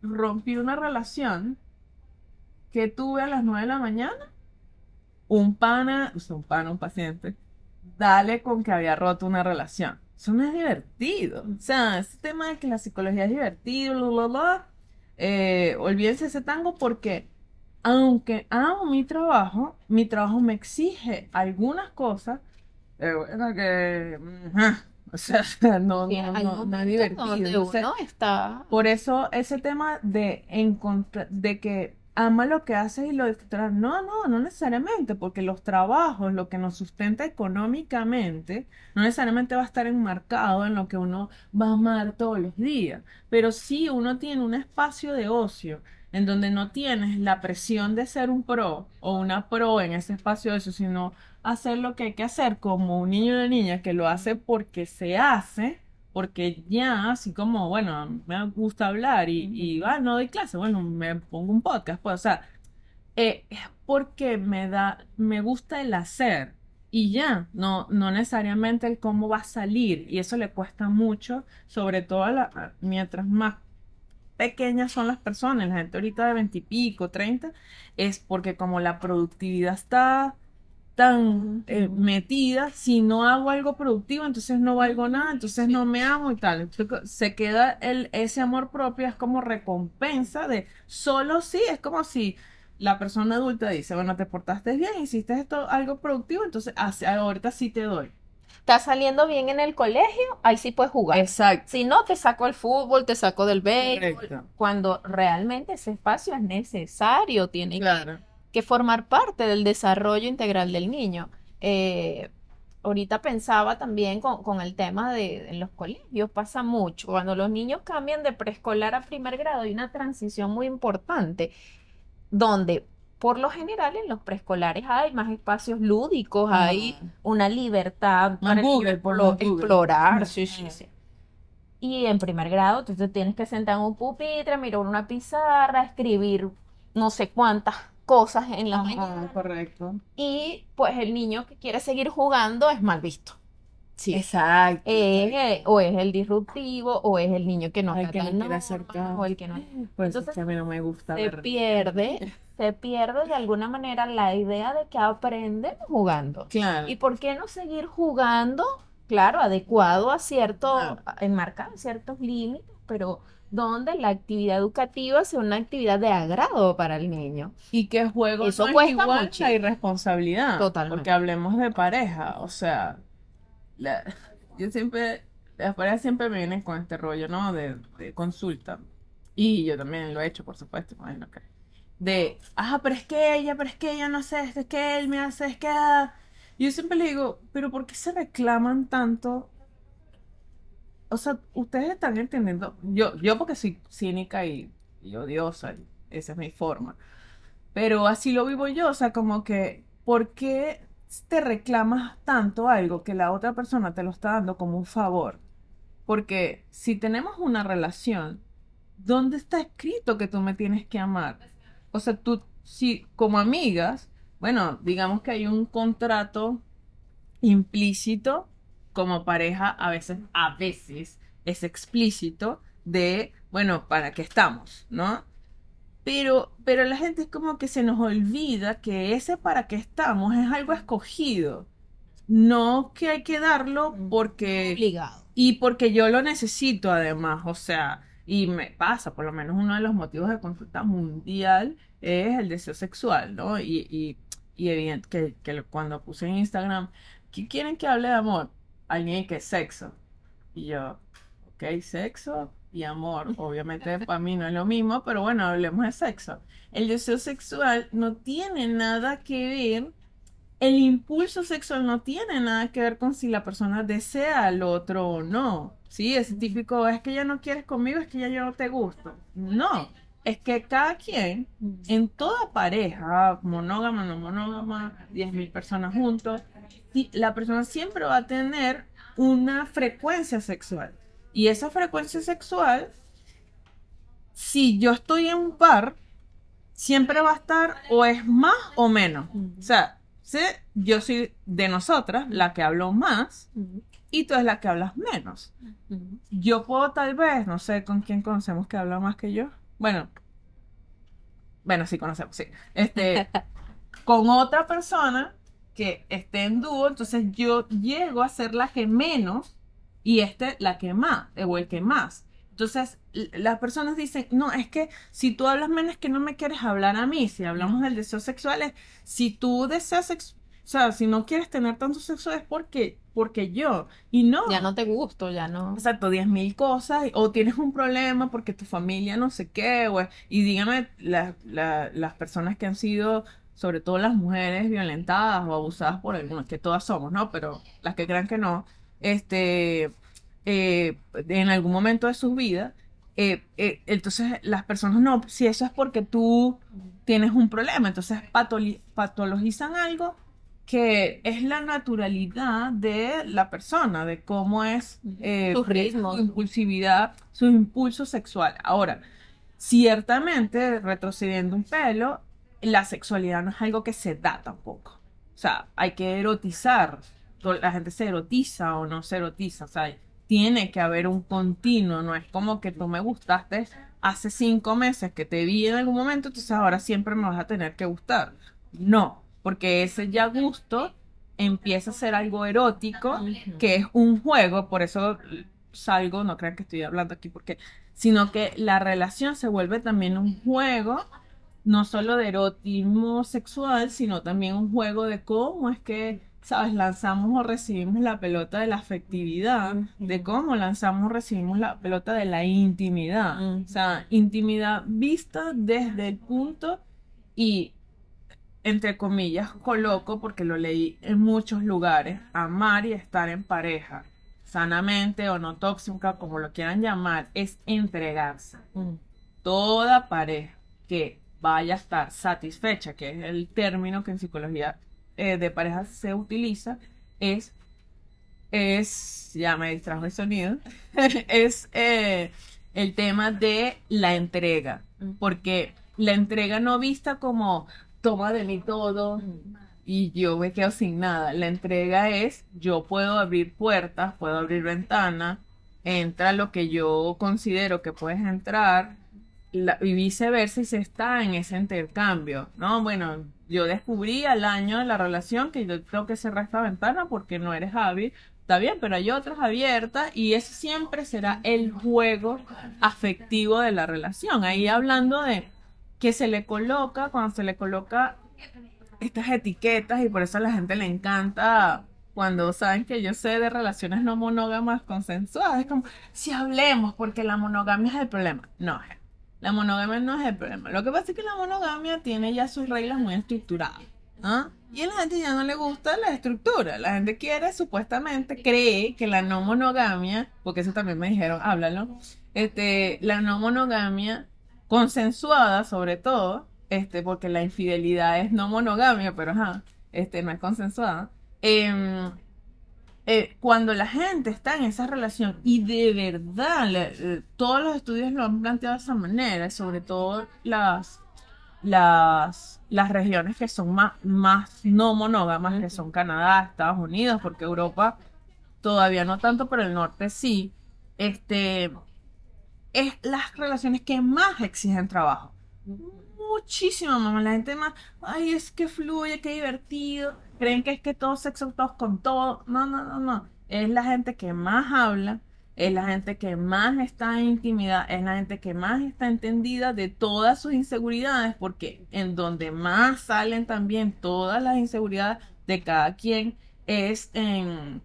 rompí una relación que tuve a las nueve de la mañana, un pana, o sea, un pana, un paciente, dale con que había roto una relación. Eso no es divertido. O sea, ese tema de que la psicología es divertido, bla, bla, bla, eh, olvídense ese tango porque aunque amo mi trabajo, mi trabajo me exige algunas cosas, eh, bueno, que, ajá, o sea, no,
Y
no, no, no divertido.
está
por eso ese tema de encontrar, de que ama lo que haces y lo disfrutarás. No, no, no necesariamente, porque los trabajos, lo que nos sustenta económicamente, no necesariamente va a estar enmarcado en lo que uno va a amar todos los días. Pero sí uno tiene un espacio de ocio en donde no tienes la presión de ser un pro o una pro en ese espacio de ocio, sino hacer lo que hay que hacer como un niño o una niña que lo hace porque se hace porque ya, así como, bueno, me gusta hablar y, y ah, no doy clase, bueno, me pongo un podcast, pues, o sea, eh, es porque me da, me gusta el hacer y ya, no, no necesariamente el cómo va a salir, y eso le cuesta mucho, sobre todo la- mientras más pequeñas son las personas, la gente ahorita de veintipico, treinta, es porque como la productividad está tan eh, metida, si no hago algo productivo, entonces no valgo nada, entonces no me amo y tal. Entonces, se queda el, ese amor propio, es como recompensa de solo sí, es como si la persona adulta dice, bueno, te portaste bien, hiciste esto, algo productivo, entonces ahorita sí te doy.
Está saliendo bien en el colegio, ahí sí puedes jugar.
Exacto.
Si no, te saco el fútbol, te saco del béisbol,
Correcto.
cuando realmente ese espacio es necesario, tiene que-
Claro.
que formar parte del desarrollo integral del niño. Eh, ahorita pensaba también con, con el tema de en los colegios, pasa mucho. Cuando los niños cambian de preescolar a primer grado, hay una transición muy importante, donde por lo general en los preescolares hay más espacios lúdicos, hay
Ah.
una libertad para
Google, por Google.
explorar. Sí, sí,
Ah.
sí. Y en primer grado tú te tienes que sentar en un pupitre, mirar una pizarra, escribir no sé cuántas cosas en la mañana.
correcto.
Y pues el niño que quiere seguir jugando es mal visto. Sí.
Exacto.
Es, o es el disruptivo, o es el niño que no
El
está
que no
tan
quiere hacer
normal, o el que no.
Por eso es
Entonces,
a mí no me gusta
Se
ver.
pierde, se pierde de alguna manera la idea de que aprenden jugando.
Claro.
¿Y por qué no seguir jugando? Claro, adecuado a cierto,
Claro.
enmarcado ciertos límites, pero donde la actividad educativa sea una actividad de agrado para el niño.
Y que juego
Eso
no es
cuesta
igual
mucho.
la irresponsabilidad.
Totalmente.
Porque hablemos de pareja. O sea, la- yo siempre, las parejas siempre me vienen con este rollo, ¿no? De, de consulta. Y yo también lo he hecho, por supuesto. imagino que- De, ah, pero es que ella, pero es que ella no esto, es que él me hace, es que... ah". Yo siempre le digo, pero ¿por qué se reclaman tanto? O sea, ustedes están entendiendo. Yo, yo porque soy cínica y, odiosa, esa es mi forma. Pero así lo vivo yo, o sea, como que, ¿por qué te reclamas tanto algo que la otra persona te lo está dando como un favor? Porque si tenemos una relación, ¿dónde está escrito que tú me tienes que amar? O sea, tú, si como amigas, bueno, digamos que hay un contrato implícito como pareja, a veces, a veces es explícito de, bueno, ¿para qué estamos? ¿No? Pero, pero la gente es como que se nos olvida que ese para qué estamos es algo escogido. No que hay que darlo porque
Obligado.
y porque yo lo necesito además, o sea, y me pasa, por lo menos uno de los motivos de consulta mundial es el deseo sexual, ¿no? Y, y, y evidente que, cuando puse en Instagram, ¿qué quieren que hable de amor? Alguien que es sexo. Y yo, ok, sexo y amor, obviamente para mí no es lo mismo, pero bueno, hablemos de sexo. El deseo sexual no tiene nada que ver el impulso sexual no tiene nada que ver con si la persona desea al otro o no. Sí, es típico, es que ya no quieres conmigo, es que ya yo no te gusto. No, es que cada quien, en toda pareja, monógama, no monógama, 10.000 personas juntos, la persona siempre va a tener una frecuencia sexual. Y esa frecuencia sexual, si yo estoy en un par, siempre va a estar o es más o menos. O sea, sé, yo soy de nosotras la que hablo más y tú es la que hablas menos. Yo puedo tal vez, no sé con quién conocemos que habla más que yo. Bueno, bueno, sí conocemos, sí. Este, con otra persona que esté en dúo, entonces yo llego a ser la que menos y este la que más, o el que más. Entonces, las personas dicen, no, es que si tú hablas menos es que no me quieres hablar a mí. Si hablamos del deseo sexual, es, si tú deseas, o sea, si no quieres tener tanto sexo es porque, porque yo. Y no.
Ya no te gusto, ya no.
Exacto, diez mil cosas, o tienes un problema porque tu familia no sé qué, o, y dígame la- la- las personas que han sido, sobre todo las mujeres violentadas o abusadas por algunos, que todas somos, ¿no? Pero las que crean que no, este, eh, en algún momento de sus vidas, eh, eh, entonces las personas no, si eso es porque tú tienes un problema, entonces patologizan algo que es la naturalidad de la persona, de cómo es eh,
Sus ritmos.
su impulsividad, su impulso sexual. Ahora, ciertamente, retrocediendo un pelo, la sexualidad no es algo que se da tampoco. O sea, hay que erotizar. La gente se erotiza o no se erotiza. O sea, tiene que haber un continuo. No es como que tú me gustaste hace cinco meses que te vi en algún momento, entonces ahora siempre me vas a tener que gustar. No, porque ese ya gusto empieza a ser algo erótico, que es un juego, por eso salgo, no crean que estoy hablando aquí, porque, sino que la relación se vuelve también un juego, no solo de erotismo sexual, sino también un juego de cómo es que, sabes, lanzamos o recibimos la pelota de la afectividad, de cómo lanzamos o recibimos la pelota de la intimidad. O sea, intimidad vista desde el punto y entre comillas, coloco, porque lo leí en muchos lugares, amar y estar en pareja, sanamente o no tóxica, como lo quieran llamar, es entregarse.
Mm.
Toda pareja que vaya a estar satisfecha, que es el término que en psicología eh, de pareja se utiliza, es, es, ya me distrajo el sonido, es eh, el tema de la entrega
Mm.
porque la entrega no vista como toma de mí todo, y yo me quedo sin nada. La entrega es, yo puedo abrir puertas, puedo abrir ventanas, entra lo que yo considero que puedes entrar y viceversa y se está en ese intercambio, ¿no? Bueno, yo descubrí al año de la relación que yo tengo que cerrar esta ventana porque no eres hábil, está bien, pero hay otras abiertas y ese siempre será el juego afectivo de la relación. Ahí hablando de que se le coloca, cuando se le coloca estas etiquetas y por eso a la gente le encanta cuando saben que yo sé de relaciones no monógamas consensuadas. Es como, si hablemos, porque la monogamia es el problema. No, la monogamia no es el problema. Lo que pasa es que la monogamia tiene ya sus reglas muy estructuradas. ¿ah? Y a la gente ya no le gusta la estructura. La gente quiere, supuestamente, cree que la no monogamia, porque eso también me dijeron, háblalo, este, la no monogamia consensuada sobre todo, este, porque la infidelidad es no monogamia, pero ajá, este, no es consensuada. Em, eh, cuando la gente está en esa relación y de verdad eh, todos los estudios lo han planteado de esa manera, sobre todo las, las, las regiones que son más, más no monógamas, que son Canadá, Estados Unidos, porque Europa todavía no tanto, pero el norte sí, este, es las relaciones que más exigen trabajo muchísimo, mamá. La gente más, ay, es que fluye, qué divertido. Creen que es que todo sexo, todos con todo. No, no, no, no. Es la gente que más habla, es la gente que más está en intimidad, es la gente que más está entendida de todas sus inseguridades, porque en donde más salen también todas las inseguridades de cada quien es en,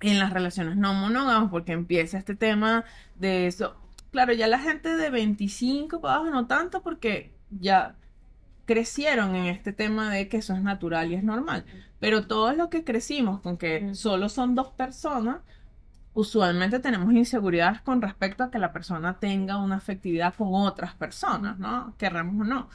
en las relaciones no monógamas, porque empieza este tema de eso. Claro, ya la gente de 25 para abajo no tanto, porque ya crecieron en este tema de que eso es natural y es normal. Pero todos los que crecimos con que solo son dos personas, usualmente tenemos inseguridades con respecto a que la persona tenga una afectividad con otras personas, ¿no? Querramos o no.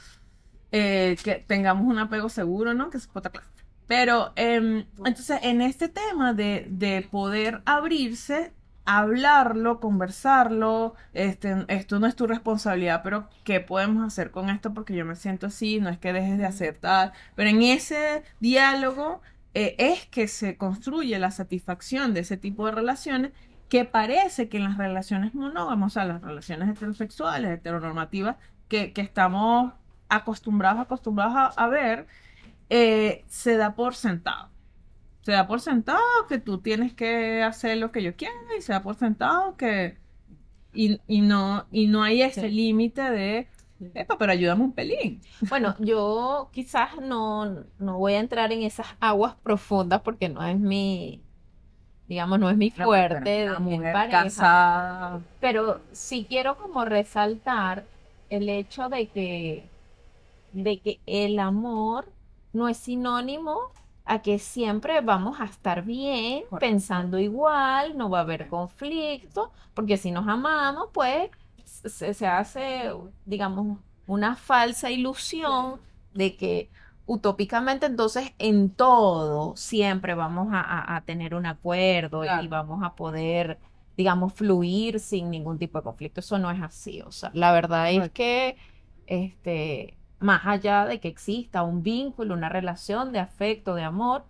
Eh, que tengamos un apego seguro, ¿no? Que es otra clase. Pero em, entonces en este tema de, de poder abrirse, hablarlo, conversarlo, este, esto no es tu responsabilidad, pero ¿qué podemos hacer con esto? Porque yo me siento así, no es que dejes de aceptar, pero en ese diálogo eh, es que se construye la satisfacción de ese tipo de relaciones que parece que en las relaciones monógamas, o sea, las relaciones heterosexuales, heteronormativas, que, que estamos acostumbrados, acostumbrados a, ver, eh, se da por sentado se da por sentado que tú tienes que hacer lo que yo quiera y se da por sentado que y, no y no hay ese límite de Epa, pero ayúdame un pelín.
Bueno, yo quizás no, no voy a entrar en esas aguas profundas porque no es mi, digamos, no es mi fuerte
de mujer casada.
Pero sí quiero como resaltar el hecho de que, de que el amor no es sinónimo a que siempre vamos a estar bien, pensando igual, no va a haber conflicto, porque si nos amamos, pues se, hace, digamos, una falsa ilusión de que utópicamente entonces en todo siempre vamos a, tener un acuerdo y vamos a poder, digamos, fluir sin ningún tipo de conflicto. Eso no es así. O sea, la verdad es que este, más allá de que exista un vínculo, una relación de afecto, de amor,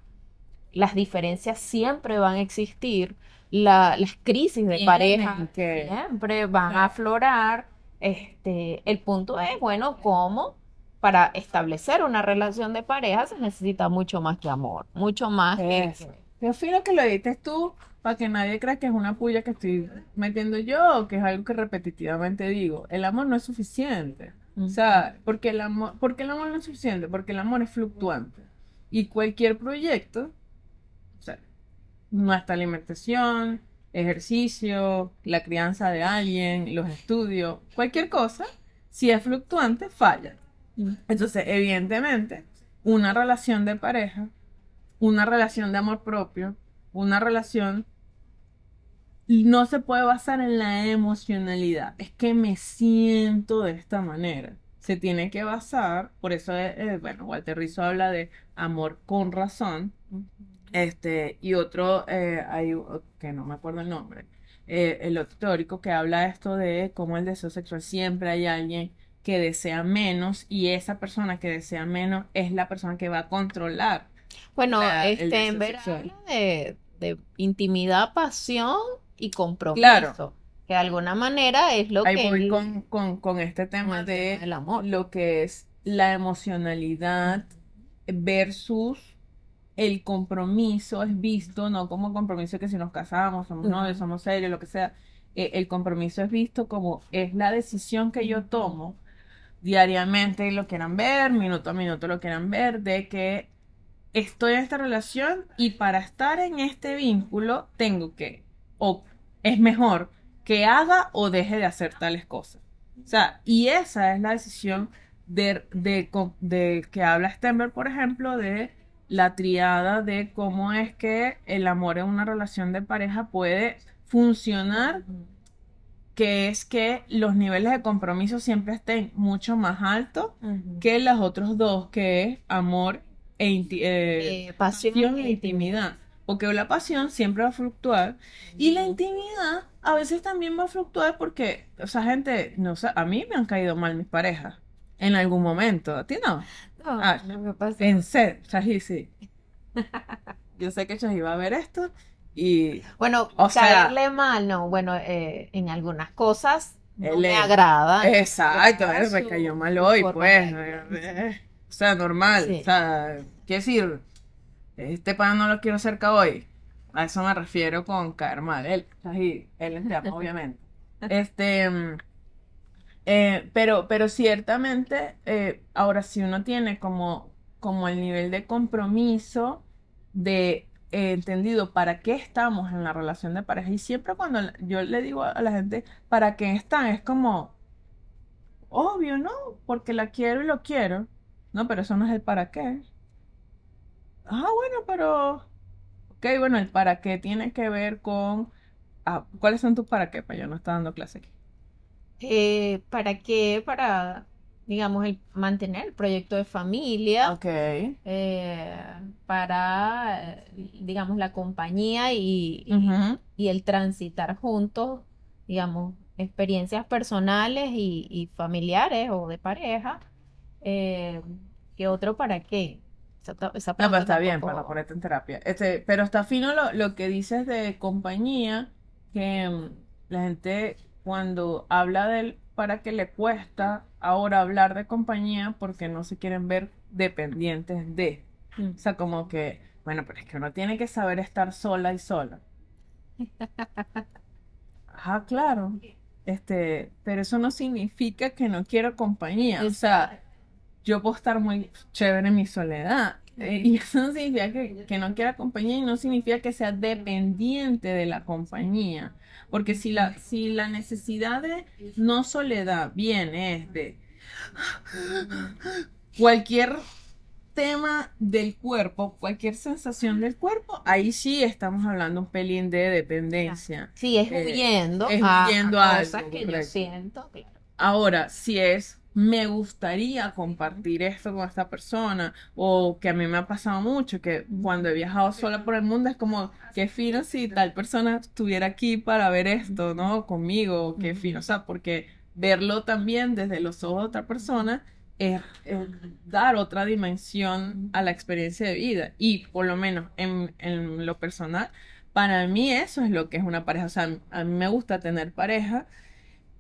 las diferencias siempre van a existir, las crisis de pareja siempre van a aflorar. Este, el punto es, bueno, cómo para establecer una relación de pareja se necesita mucho más que amor, mucho más que...
Yo filo que lo edites tú para que nadie crea que es una puya que estoy metiendo yo o que es algo que repetitivamente digo. El amor no es suficiente. O sea, porque el amor, porque el amor no es suficiente, porque el amor es fluctuante. Y cualquier proyecto, o sea, nuestra alimentación, ejercicio, la crianza de alguien, los estudios, cualquier cosa, si es fluctuante, falla. Entonces, evidentemente, una relación de pareja, una relación de amor propio, una relación no se puede basar en la emocionalidad. Es que me siento de esta manera. Se tiene que basar, por eso, eh, eh, bueno, Walter Rizzo habla de amor con razón. Este, y otro, eh, hay, que no me acuerdo el nombre, el otro teórico que habla de esto de cómo el deseo sexual siempre hay alguien que desea menos y esa persona que desea menos es la persona que va a controlar
Bueno,
la-
este, en ver
sexual.
habla de, de intimidad, pasión y compromiso.
Claro.
Que de alguna manera es lo
Ahí
que
voy
él-
con, con, con este tema de
tema amor.
lo que es la emocionalidad versus el compromiso es visto, no como compromiso que si nos casamos, somos novios, somos serios, lo que sea. Eh, el compromiso es visto como es la decisión que yo tomo diariamente, lo quieran ver, minuto a minuto lo quieran ver, de que estoy en esta relación y para estar en este vínculo tengo que, o es mejor que haga o deje de hacer tales cosas. O sea, y esa es la decisión de, de, que habla Stenberg, por ejemplo, de la triada de cómo es que el amor en una relación de pareja puede funcionar, que es que los niveles de compromiso siempre estén mucho más altos que los otros dos, que es amor e eh,
Eh, pasión
pasión
e
e intimidad. Porque la pasión siempre va a fluctuar y la intimidad a veces también va a fluctuar porque, o sea, gente, no sé, a mí me han caído mal mis parejas en algún momento, ¿a ti no?
No,
Ah,
no me pasa.
En serio, Chaji, sí. Yo sé que Chaji va a ver esto y
Bueno,
O sea-
caerle mal, no, bueno, eh, en algunas cosas no
Él
me agrada.
Exacto,
Pero
eh, me
su-
cayó mal hoy, pues.
de-
eh, O sea, normal.
Sí.
O sea, quiero decir, este pan no lo quiero cerca hoy. A eso me refiero con caer mal. Él, Chaji, él obviamente. Este, mm, eh, pero, pero ciertamente, eh, ahora si uno tiene como, como el nivel de compromiso de eh, entendido para qué estamos en la relación de pareja. Y siempre cuando yo le digo a la gente, ¿para qué están? Es como, obvio, ¿no? Porque la quiero y lo quiero. No, pero eso no es el para qué. Ah, bueno, pero... Ok, bueno, el para qué tiene que ver con... ah, ¿cuáles son tus para qué? Pues yo no estaba dando clase aquí.
Eh, ¿para qué? Para, digamos, el, mantener el proyecto de familia,
Ok.
eh, para, digamos, la compañía y, y el transitar juntos, digamos, experiencias personales y, y familiares o de pareja. Eh, ¿qué otro para qué? Esa, ta- esa
No, pero está bien para ponerte en terapia. Este, pero está fino lo, lo que dices de compañía, que mm, la gente cuando habla del para qué le cuesta ahora hablar de compañía porque no se quieren ver dependientes de.
Mm.
O sea, como que, bueno, pero es que uno tiene que saber estar sola y sola. Ajá, claro. Este, pero eso no significa que no quiero compañía. O sea, yo puedo estar muy chévere en mi soledad. eh, y eso no significa que, que no quiera compañía y no significa que sea dependiente de la compañía. Porque si la, si la necesidad de no soledad viene es de cualquier tema del cuerpo, cualquier sensación del cuerpo, ahí sí estamos hablando un pelín de dependencia.
Sí, es
Eh,
huyendo
es
a,
huyendo
a
a
cosas
algo,
que yo siento, claro.
Ahora, si es, me gustaría compartir esto con esta persona, o que a mí me ha pasado mucho, que cuando he viajado sola por el mundo es como, qué fino si tal persona estuviera aquí para ver esto, ¿no? Conmigo, qué fino, o sea, porque verlo también desde los ojos de otra persona es, dar otra dimensión a la experiencia de vida. Y por lo menos en, en lo personal, para mí eso es lo que es una pareja. O sea, a mí me gusta tener pareja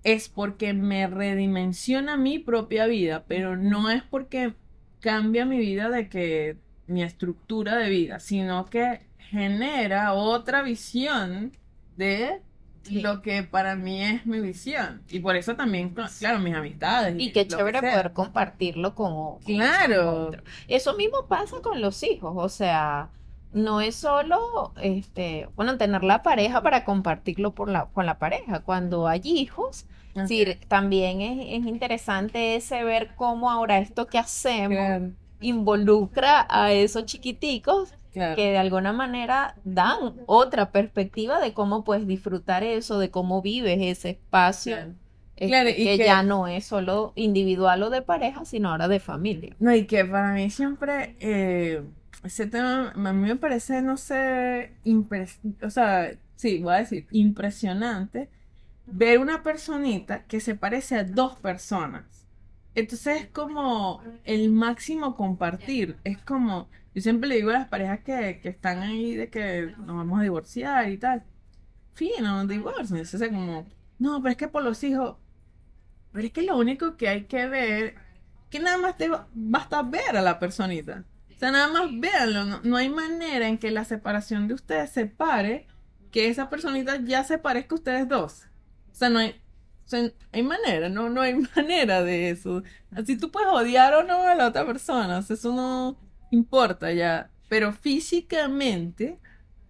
es porque me redimensiona mi propia vida, pero no es porque cambia mi vida de que mi estructura de vida, sino que genera otra visión de
Sí.
lo que para mí es mi visión. Y por eso también, cl- claro, mis amistades.
Y qué
que
chévere
sea.
poder compartirlo con, con
Claro.
otro. Eso mismo pasa con los hijos, o sea, no es solo, este, bueno, tener la pareja para compartirlo por la, con la pareja. Cuando hay hijos,
Así
sí, también es, es interesante ese ver cómo ahora esto que hacemos
Claro,
involucra a esos chiquiticos
claro.
que de alguna manera dan otra perspectiva de cómo puedes disfrutar eso, de cómo vives ese espacio,
Claro.
este,
Claro, y
que
que-
ya no es solo individual o de pareja, sino ahora de familia.
No, y que para mí siempre eh, ese tema, a mí me parece, no sé, impres- o sea, sí, voy a decir, impresionante ver una personita que se parece a dos personas. Entonces es como el máximo compartir, es como, Yo siempre le digo a las parejas que, que están ahí de que nos vamos a divorciar y tal. Fino, divorcio. Como, no, pero es que por los hijos. Pero es que lo único que hay que ver, que nada más te basta ver a la personita. O sea, nada más véanlo. No, no hay manera en que la separación de ustedes se pare que esa personita ya se parezca a ustedes dos. O sea, no hay, hay manera, no, no hay manera de eso. Así tú puedes odiar o no a la otra persona, eso no importa ya. Pero físicamente,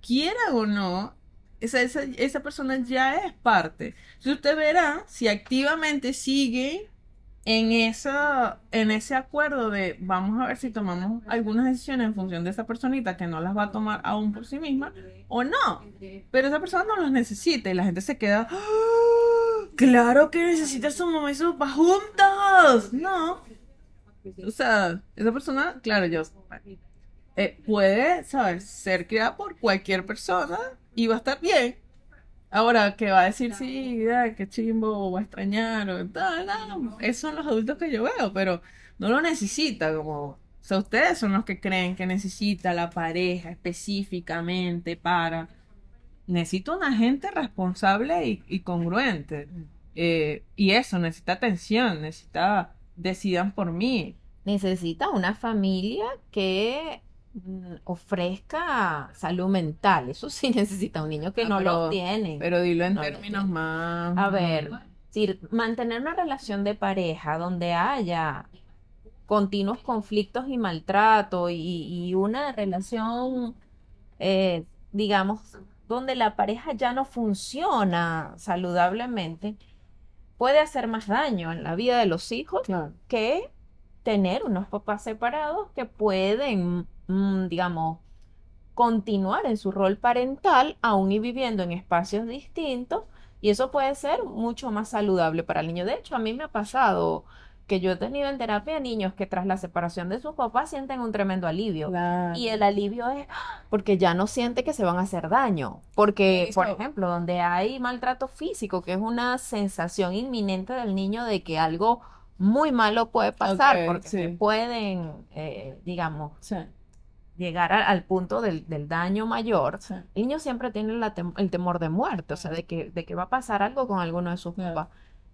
quiera o no, esa, esa, esa persona ya es parte. Entonces usted verá si activamente sigue en, esa, en ese acuerdo de vamos a ver si tomamos algunas decisiones en función de esa personita que no las va a tomar aún por sí misma o no. Pero esa persona no las necesita y la gente se queda, ¡Ah! claro que necesita su mamá y su papá juntos. No. O sea, esa persona, claro, yo eh, puede, ¿sabes? Ser criada por cualquier persona y va a estar bien. Ahora, que va a decir, sí, ay, qué chimbo, o va a extrañar, o tal, no, esos son los adultos que yo veo, pero no lo necesita, como, o sea, ustedes son los que creen que necesita la pareja específicamente para, necesito una gente responsable y, y congruente, eh, y eso, necesita atención, necesita, decidan por mí,
Necesita una familia que ofrezca salud mental. Eso sí necesita un niño que
Ah,
no lo tiene.
pero dilo en
No
términos más...
A ver, si mantener una relación de pareja donde haya continuos conflictos y maltrato y, y una relación, eh, digamos, donde la pareja ya no funciona saludablemente, puede hacer más daño en la vida de los hijos
Claro.
que tener unos papás separados que pueden, mm, digamos, continuar en su rol parental, aún y viviendo en espacios distintos, y eso puede ser mucho más saludable para el niño. De hecho, a mí me ha pasado que yo he tenido en terapia niños que tras la separación de sus papás sienten un tremendo alivio.
Claro.
Y el alivio es porque ya no siente que se van a hacer daño. Porque, por ejemplo, donde hay maltrato físico, que es una sensación inminente del niño de que algo muy malo puede pasar, porque se
sí.
pueden, eh, digamos,
Sí,
llegar a- al punto del, del daño mayor.
sí.
El niño siempre tiene la tem- el temor de muerte, o sea, de que, de que va a pasar algo con alguno de sus papás.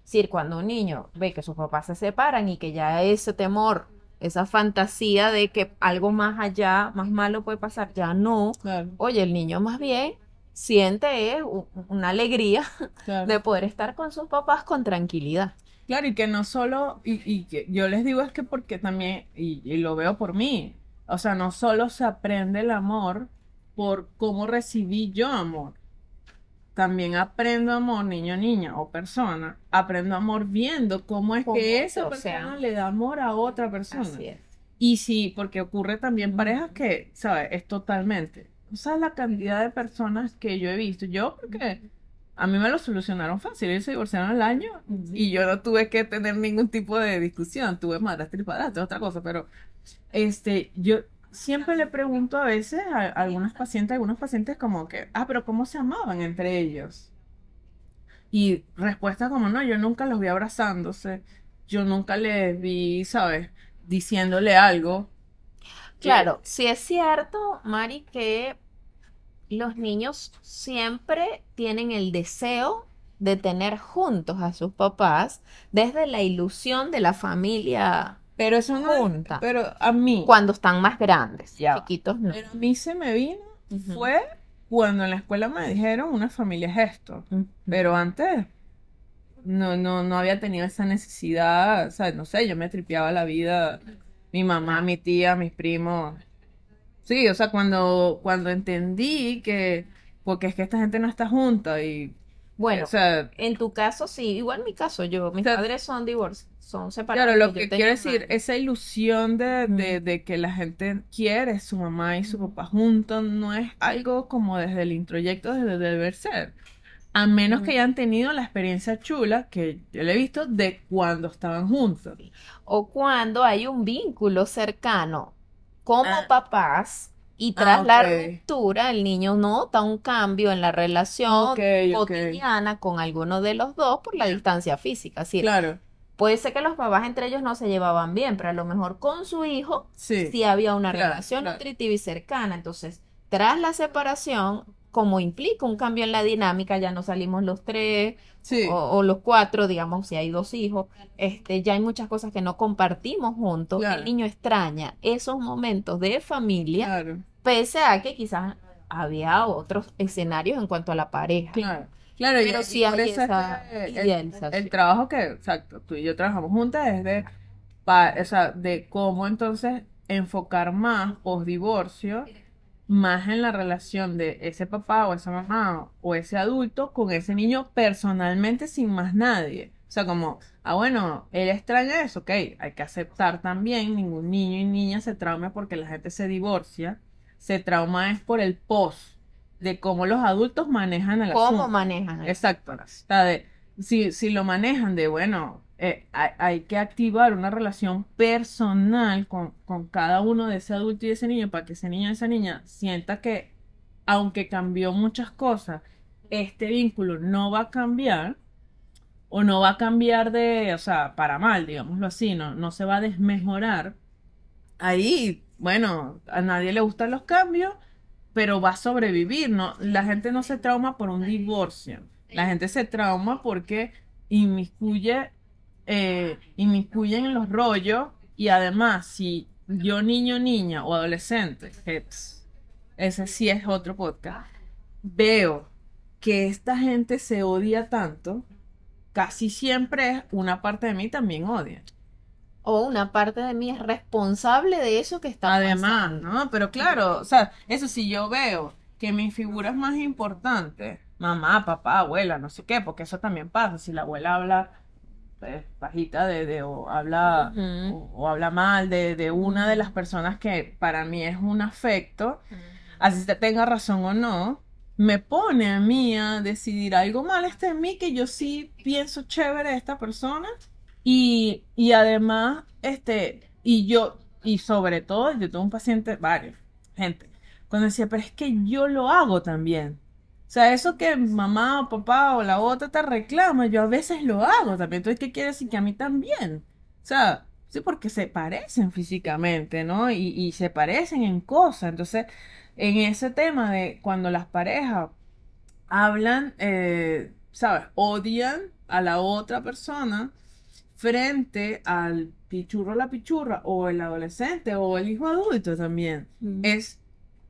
Es decir, cuando un niño ve que sus papás se separan y que ya ese temor, esa fantasía de que algo más allá, más malo puede pasar, ya no.
Claro,
Oye, el niño más bien siente eh, una alegría
claro.
de poder estar con sus papás con tranquilidad.
Claro, y que no solo, y, y que yo les digo es que porque también, y, y lo veo por mí, o sea, no solo se aprende el amor por cómo recibí yo amor, también aprendo amor, niño, niña o persona, aprendo amor viendo cómo es
Cómo,
que esa
o
persona
sea.
le da amor a otra persona.
Así es.
Y sí, porque ocurre también parejas que, ¿sabes? Es totalmente. O sea, la cantidad de personas que yo he visto. Yo, porque a mí me lo solucionaron fácil. Ellos se divorciaron al año y yo no tuve que tener ningún tipo de discusión. Tuve madrastra y otra cosa. Pero, este, yo siempre le pregunto a veces a, a algunas pacientes, a algunos pacientes como que, ah, pero ¿cómo se amaban entre ellos? Y respuesta como, no, yo nunca los vi abrazándose. Yo nunca les vi, ¿sabes? Diciéndole algo.
Claro, sí es cierto, Mari, que los niños siempre tienen el deseo de tener juntos a sus papás desde la ilusión de la familia
Pero eso no,
junta.
pero a mí,
Cuando están más grandes,
Ya
chiquitos no.
pero a mí se me vino, fue cuando en la escuela me dijeron una familia es esto. Pero antes no, no, no había tenido esa necesidad, o sea, no sé, yo me tripeaba la vida, mi mamá, mi tía, mis primos. Sí, o sea, cuando, cuando entendí que, porque es que esta gente no está junta y,
Bueno,
o sea,
en tu caso sí, igual mi caso, yo, mis
O sea,
padres son divorciados, son separados.
Claro, lo que quiero decir, esa ilusión de, de,
Ujú.
de que la gente quiere su mamá y su papá juntos no es algo como desde el introyecto, desde el deber ser. A menos que hayan tenido la experiencia chula que yo le he visto de cuando estaban juntos.
O cuando hay un vínculo cercano como
Ah.
papás y
Ah,
tras la
ok.
ruptura el niño nota un cambio en la relación cotidiana con alguno de los dos por la distancia física. Decir,
Claro,
Puede ser que los papás entre ellos no se llevaban bien, pero a lo mejor con su hijo
Sí.
sí había una
Claro,
relación
claro.
nutritiva y cercana. Entonces, tras la separación, como implica un cambio en la dinámica, ya no salimos los tres
Sí.
o, o los cuatro, digamos, si hay dos hijos, este, ya hay muchas cosas que no compartimos juntos.
Claro.
El niño extraña esos momentos de familia,
Claro,
pese a que quizás había otros escenarios en cuanto a la pareja.
claro. Claro, y-
Pero
y
sí hay
es
esa
que el-
idealización.
El, trabajo que, exacto, tú y yo trabajamos juntas es de, pa- o sea, de cómo entonces enfocar más post divorcio, más en la relación de ese papá o esa mamá o ese adulto con ese niño personalmente sin más nadie. O sea, como, ah, bueno, él extraña eso, ok, hay que aceptar también, ningún niño y niña se traume porque la gente se divorcia, se trauma es por el post, de cómo los adultos manejan el
¿Cómo
asunto.
manejan?
Exacto. O sea, de, si, si lo manejan de, bueno, eh, hay, que activar una relación personal con, con cada uno de ese adulto y de ese niño para que ese niño y esa niña sienta que, aunque cambió muchas cosas, este vínculo no va a cambiar o no va a cambiar de, o sea, para mal, digámoslo así, no, no se va a desmejorar. Ahí, bueno, a nadie le gustan los cambios, pero va a sobrevivir, ¿no? La gente no se trauma por un divorcio. La gente se trauma porque inmiscuye, eh, inmiscuyen en los rollos y además, si yo niño, niña o adolescente, ese sí es otro podcast, veo que esta gente se odia tanto, casi siempre es una parte de mí también odia.
O una parte de mí es responsable de eso que está
Además,
pasando.
¿no? Pero claro, o sea, eso si yo veo que mi figura es más importante, mamá, papá, abuela, no sé qué, porque eso también pasa, si la abuela habla pues, bajita de, de- o habla
Ujú.
o, o habla mal de, de una de las personas que para mí es un afecto, así se tenga razón o no, me pone a mí a decidir algo mal está en mí que yo sí pienso chévere de esta persona y, y además, este, y yo, y sobre todo, yo tengo un paciente, varios, gente, cuando decía, pero es que yo lo hago también. O sea, eso que mamá o papá o la otra te reclama, yo a veces lo hago también. Entonces, ¿qué quiere decir? Que a mí también. O sea, sí, porque se parecen físicamente, ¿no? Y, y se parecen en cosas. Entonces, en ese tema de cuando las parejas hablan, eh, ¿sabes? Odian a la otra persona frente al pichurro la pichurra, o el adolescente, o el hijo adulto también. Es,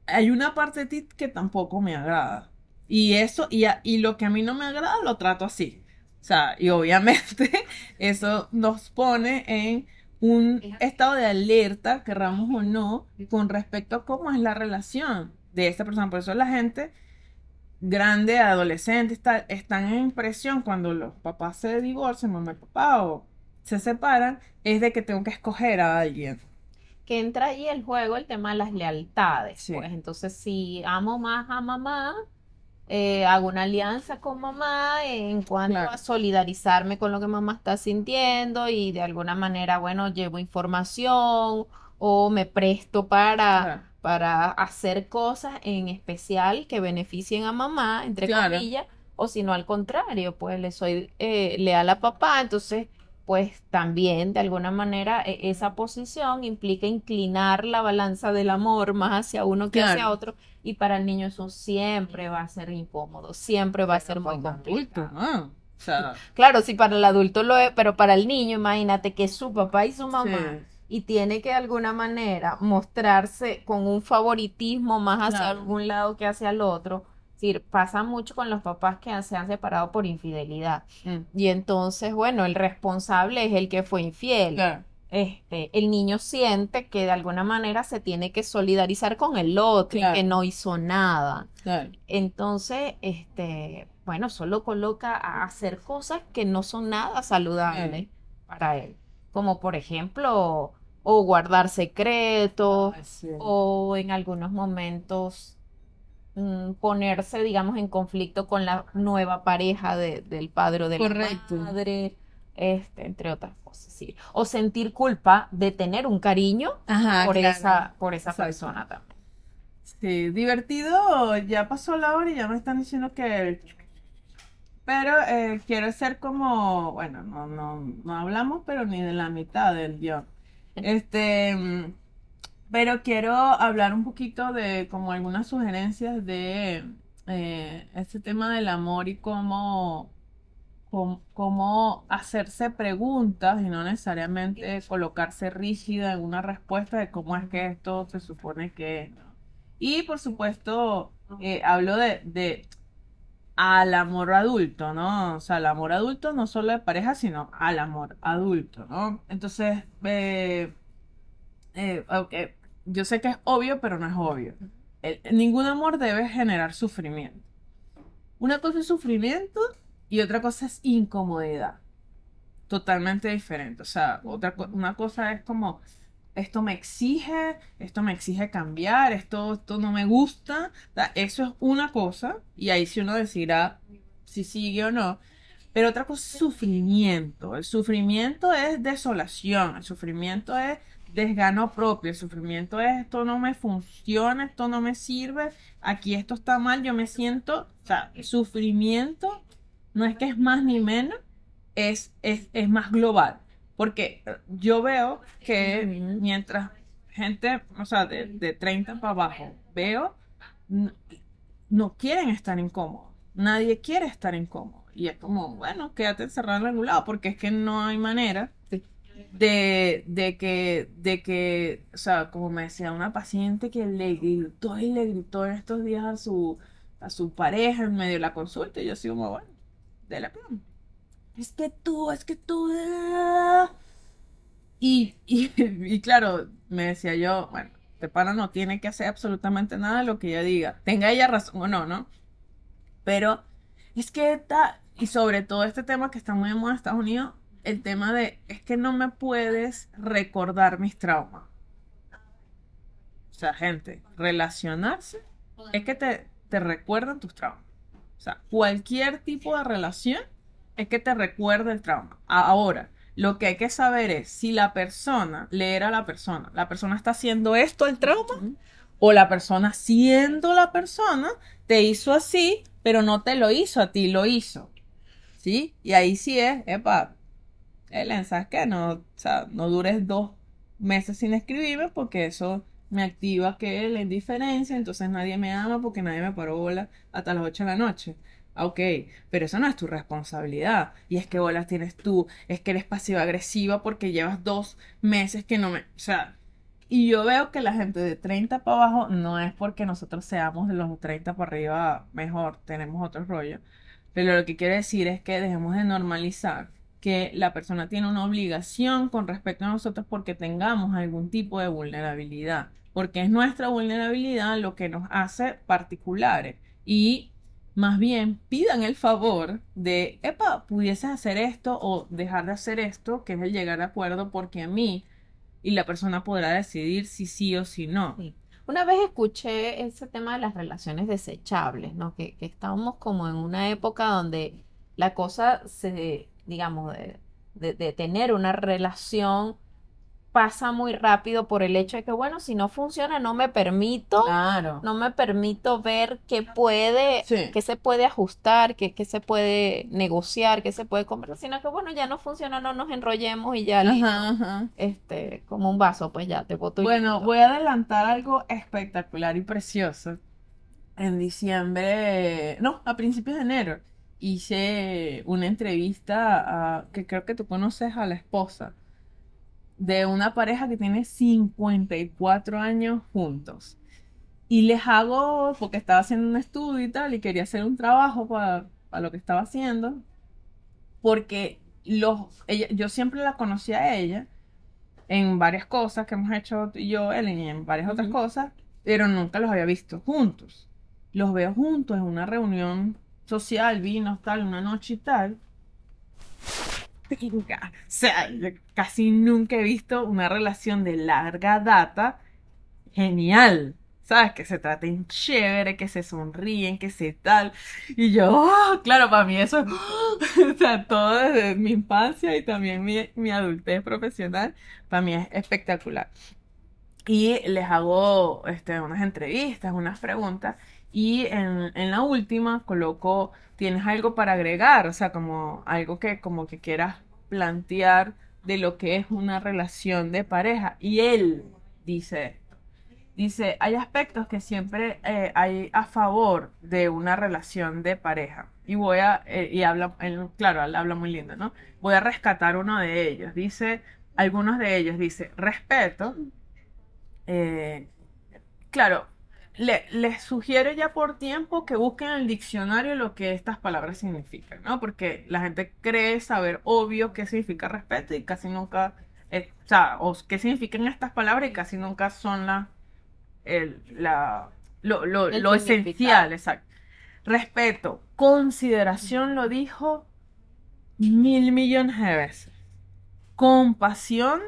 hay una parte de ti que tampoco me agrada. Y eso, y, a- y lo que a mí no me agrada, lo trato así. O sea, y obviamente eso nos pone en un estado de alerta, querramos o no, con respecto a cómo es la relación de esta persona. Por eso la gente grande, adolescente, está, están en presión cuando los papás se divorcian, mamá y papá, o se separan, es de que tengo que escoger a alguien.
que entra ahí el juego el tema de las lealtades,
Sí.
pues entonces si amo más a mamá, eh, hago una alianza con mamá en cuanto
Claro.
a solidarizarme con lo que mamá está sintiendo y de alguna manera, bueno, llevo información o me presto para,
Claro.
para hacer cosas en especial que beneficien a mamá, entre
Claro.
comillas, o si no al contrario, pues le soy eh, leal a papá, entonces pues también de alguna manera e- esa posición implica inclinar la balanza del amor más hacia uno que hacia otro y para el niño eso siempre va a ser incómodo, siempre va a ser muy complicado.
sea,
Claro, si para el adulto lo es, pero para el niño imagínate que es su papá y su mamá
sí.
y tiene que de alguna manera mostrarse con un favoritismo más hacia
Claro.
algún lado que hacia el otro. Decir, pasa mucho con los papás que se han separado por infidelidad.
Mm,
Y entonces, bueno, el responsable es el que fue infiel.
claro,
Este, el niño siente que de alguna manera se tiene que solidarizar con el otro y que no hizo nada.
claro.
Entonces, este, bueno, solo coloca a hacer cosas que no son nada saludables para él. Como por ejemplo, o guardar secretos,
sí.
o en algunos momentos mm, ponerse, digamos, en conflicto con la nueva pareja de- del padre o de la madre, este, entre otras cosas, sí. O sentir culpa de tener un cariño
Ajá,
por
claro.
esa, por esa
Exacto.
persona también.
Sí, divertido, ya pasó la hora y ya me están diciendo que... pero eh, quiero ser como, bueno, no, no, no hablamos, pero ni de la mitad del guion. Este, mm, pero quiero hablar un poquito de como algunas sugerencias de eh, este tema del amor y cómo, cómo, cómo hacerse preguntas y no necesariamente colocarse rígida en una respuesta de cómo es que esto se supone que es, ¿no? Y por supuesto, eh, hablo de, de al amor adulto, ¿no? O sea, al amor adulto no solo de pareja, sino al amor adulto, ¿no? Entonces, eh, eh, ok, yo sé que es obvio, pero no es obvio. Ningún amor debe generar sufrimiento. Una cosa es sufrimiento y otra cosa es incomodidad. Totalmente diferente. O sea, otra, una cosa es como, esto me exige, esto me exige cambiar, esto, esto no me gusta. Eso es una cosa y ahí sí uno decidirá si sigue o no. Pero otra cosa es sufrimiento. El sufrimiento es desolación, el sufrimiento es desgano propio, el sufrimiento es esto no me funciona, esto no me sirve, aquí esto está mal, yo me siento, o sea, sufrimiento no es que es más ni menos, es, es, es más global. Porque yo veo que mientras gente, o sea, de, de 30 para abajo, veo, n- no quieren estar incómodos. Nadie quiere estar incómodo. Y es como, bueno, quédate encerrado en algún lado, porque es que no hay manera. De, de que, de que, o sea, como me decía una paciente que le gritó y le gritó en estos días a su, a su pareja en medio de la consulta, y yo así como, bueno, de la plan. Es que tú, es que tú. ah". Y, y, claro, me decía yo, bueno, este pana no tiene que hacer absolutamente nada lo que ella diga, tenga ella razón o no, ¿no? Pero es que está, y sobre todo este tema que está muy de moda en Estados Unidos, el tema de, es que no me puedes recordar mis traumas. O sea, gente, relacionarse es que te, te recuerdan tus traumas. O sea, cualquier tipo de relación es que te recuerda el trauma. Ahora, lo que hay que saber es si la persona, leer a la persona, la persona está haciendo esto el trauma o la persona siendo la persona te hizo así, pero no te lo hizo a ti, lo hizo. ¿Sí? Y ahí sí es, epa, Ellen, ¿sabes qué? No, o sea, no dures dos meses sin escribirme porque eso me activa que la indiferencia, entonces nadie me ama porque nadie me paró bola hasta las 8 de la noche. Ah, Ok, pero eso no es tu responsabilidad. Y es que bolas tienes tú, es que eres pasiva agresiva porque llevas dos meses que no me... O sea, y yo veo que la gente de 30 para abajo no es porque nosotros seamos de los 30 para arriba mejor, tenemos otro rollo. Pero lo que quiero decir es que dejemos de normalizar que la persona tiene una obligación con respecto a nosotros porque tengamos algún tipo de vulnerabilidad, porque es nuestra vulnerabilidad lo que nos hace particulares y más bien pidan el favor de, epa, pudieses hacer esto o dejar de hacer esto, que es el llegar a acuerdo porque a mí y la persona podrá decidir si sí o si no.
Una vez escuché ese tema de las relaciones desechables, ¿no? Que, que estábamos como en una época donde la cosa se, digamos, de, de- de tener una relación pasa muy rápido por el hecho de que, bueno, si no funciona, no me permito,
Claro.
no me permito ver qué puede,
Sí.
qué se puede ajustar, qué, qué se puede negociar, qué se puede conversar, sino que, bueno, ya no funciona, no nos enrollemos y ya listo.
Ajá, ajá.
Este, como un vaso, pues ya te boto
Bueno, voy a adelantar algo espectacular y precioso. En diciembre, no, a principios de enero, hice una entrevista a, que creo que tú conoces a la esposa de una pareja que tiene 54 años juntos. Y les hago, porque estaba haciendo un estudio y tal, y quería hacer un trabajo para, para lo que estaba haciendo, porque los, ella, yo siempre la conocía a ella en varias cosas que hemos hecho yo, Ellen, y en varias otras cosas, pero nunca los había visto juntos. Los veo juntos en una reunión social, vinos, tal, una noche y tal. O sea, casi nunca he visto una relación de larga data genial. ¿Sabes? Que se traten chévere, que se sonríen, que se tal. Y yo, ¡oh! claro, para mí eso, o sea, todo desde mi infancia y también mi, mi adultez profesional, para mí es espectacular. Y les hago este, unas entrevistas, unas preguntas, Y en, en la última coloco, tienes algo para agregar, o sea, como algo que como que quieras plantear de lo que es una relación de pareja. Y él dice. Dice, hay aspectos que siempre eh, hay a favor de una relación de pareja. Y voy a, eh, y habla, él, claro, él habla muy lindo, ¿no? Voy a rescatar uno de ellos. Dice, algunos de ellos, dice, respeto. Eh, claro, le, les sugiero ya por tiempo que busquen en el diccionario lo que estas palabras significan, ¿no? Porque la gente cree saber obvio qué significa respeto y casi nunca, eh, o sea, o qué significan estas palabras y casi nunca son la, el, la, lo, lo,
El
lo esencial, exacto. Respeto, consideración lo dijo mil millones de veces. Compasión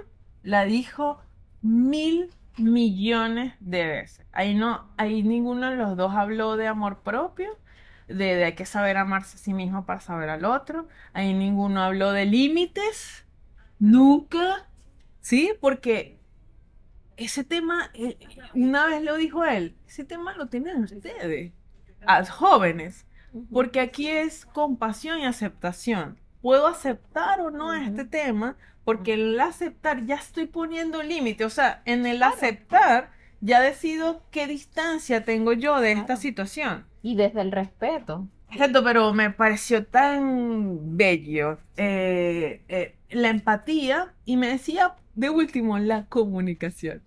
la dijo mil millones de veces. Ahí no, ahí ninguno de los dos habló de amor propio, de, de hay que saber amarse a sí mismo para saber al otro. Ahí ninguno habló de límites, nunca, ¿sí? Porque ese tema, eh, una vez lo dijo él, ese tema lo tienen ustedes, a jóvenes, porque aquí es compasión y aceptación. ¿Puedo aceptar o no este tema? Porque en el aceptar ya estoy poniendo límite, o sea, en el aceptar ya decido qué distancia tengo yo de esta
Claro.
situación.
Y desde el respeto.
Exacto, pero me pareció tan bello eh, eh, la empatía y me decía de último la comunicación.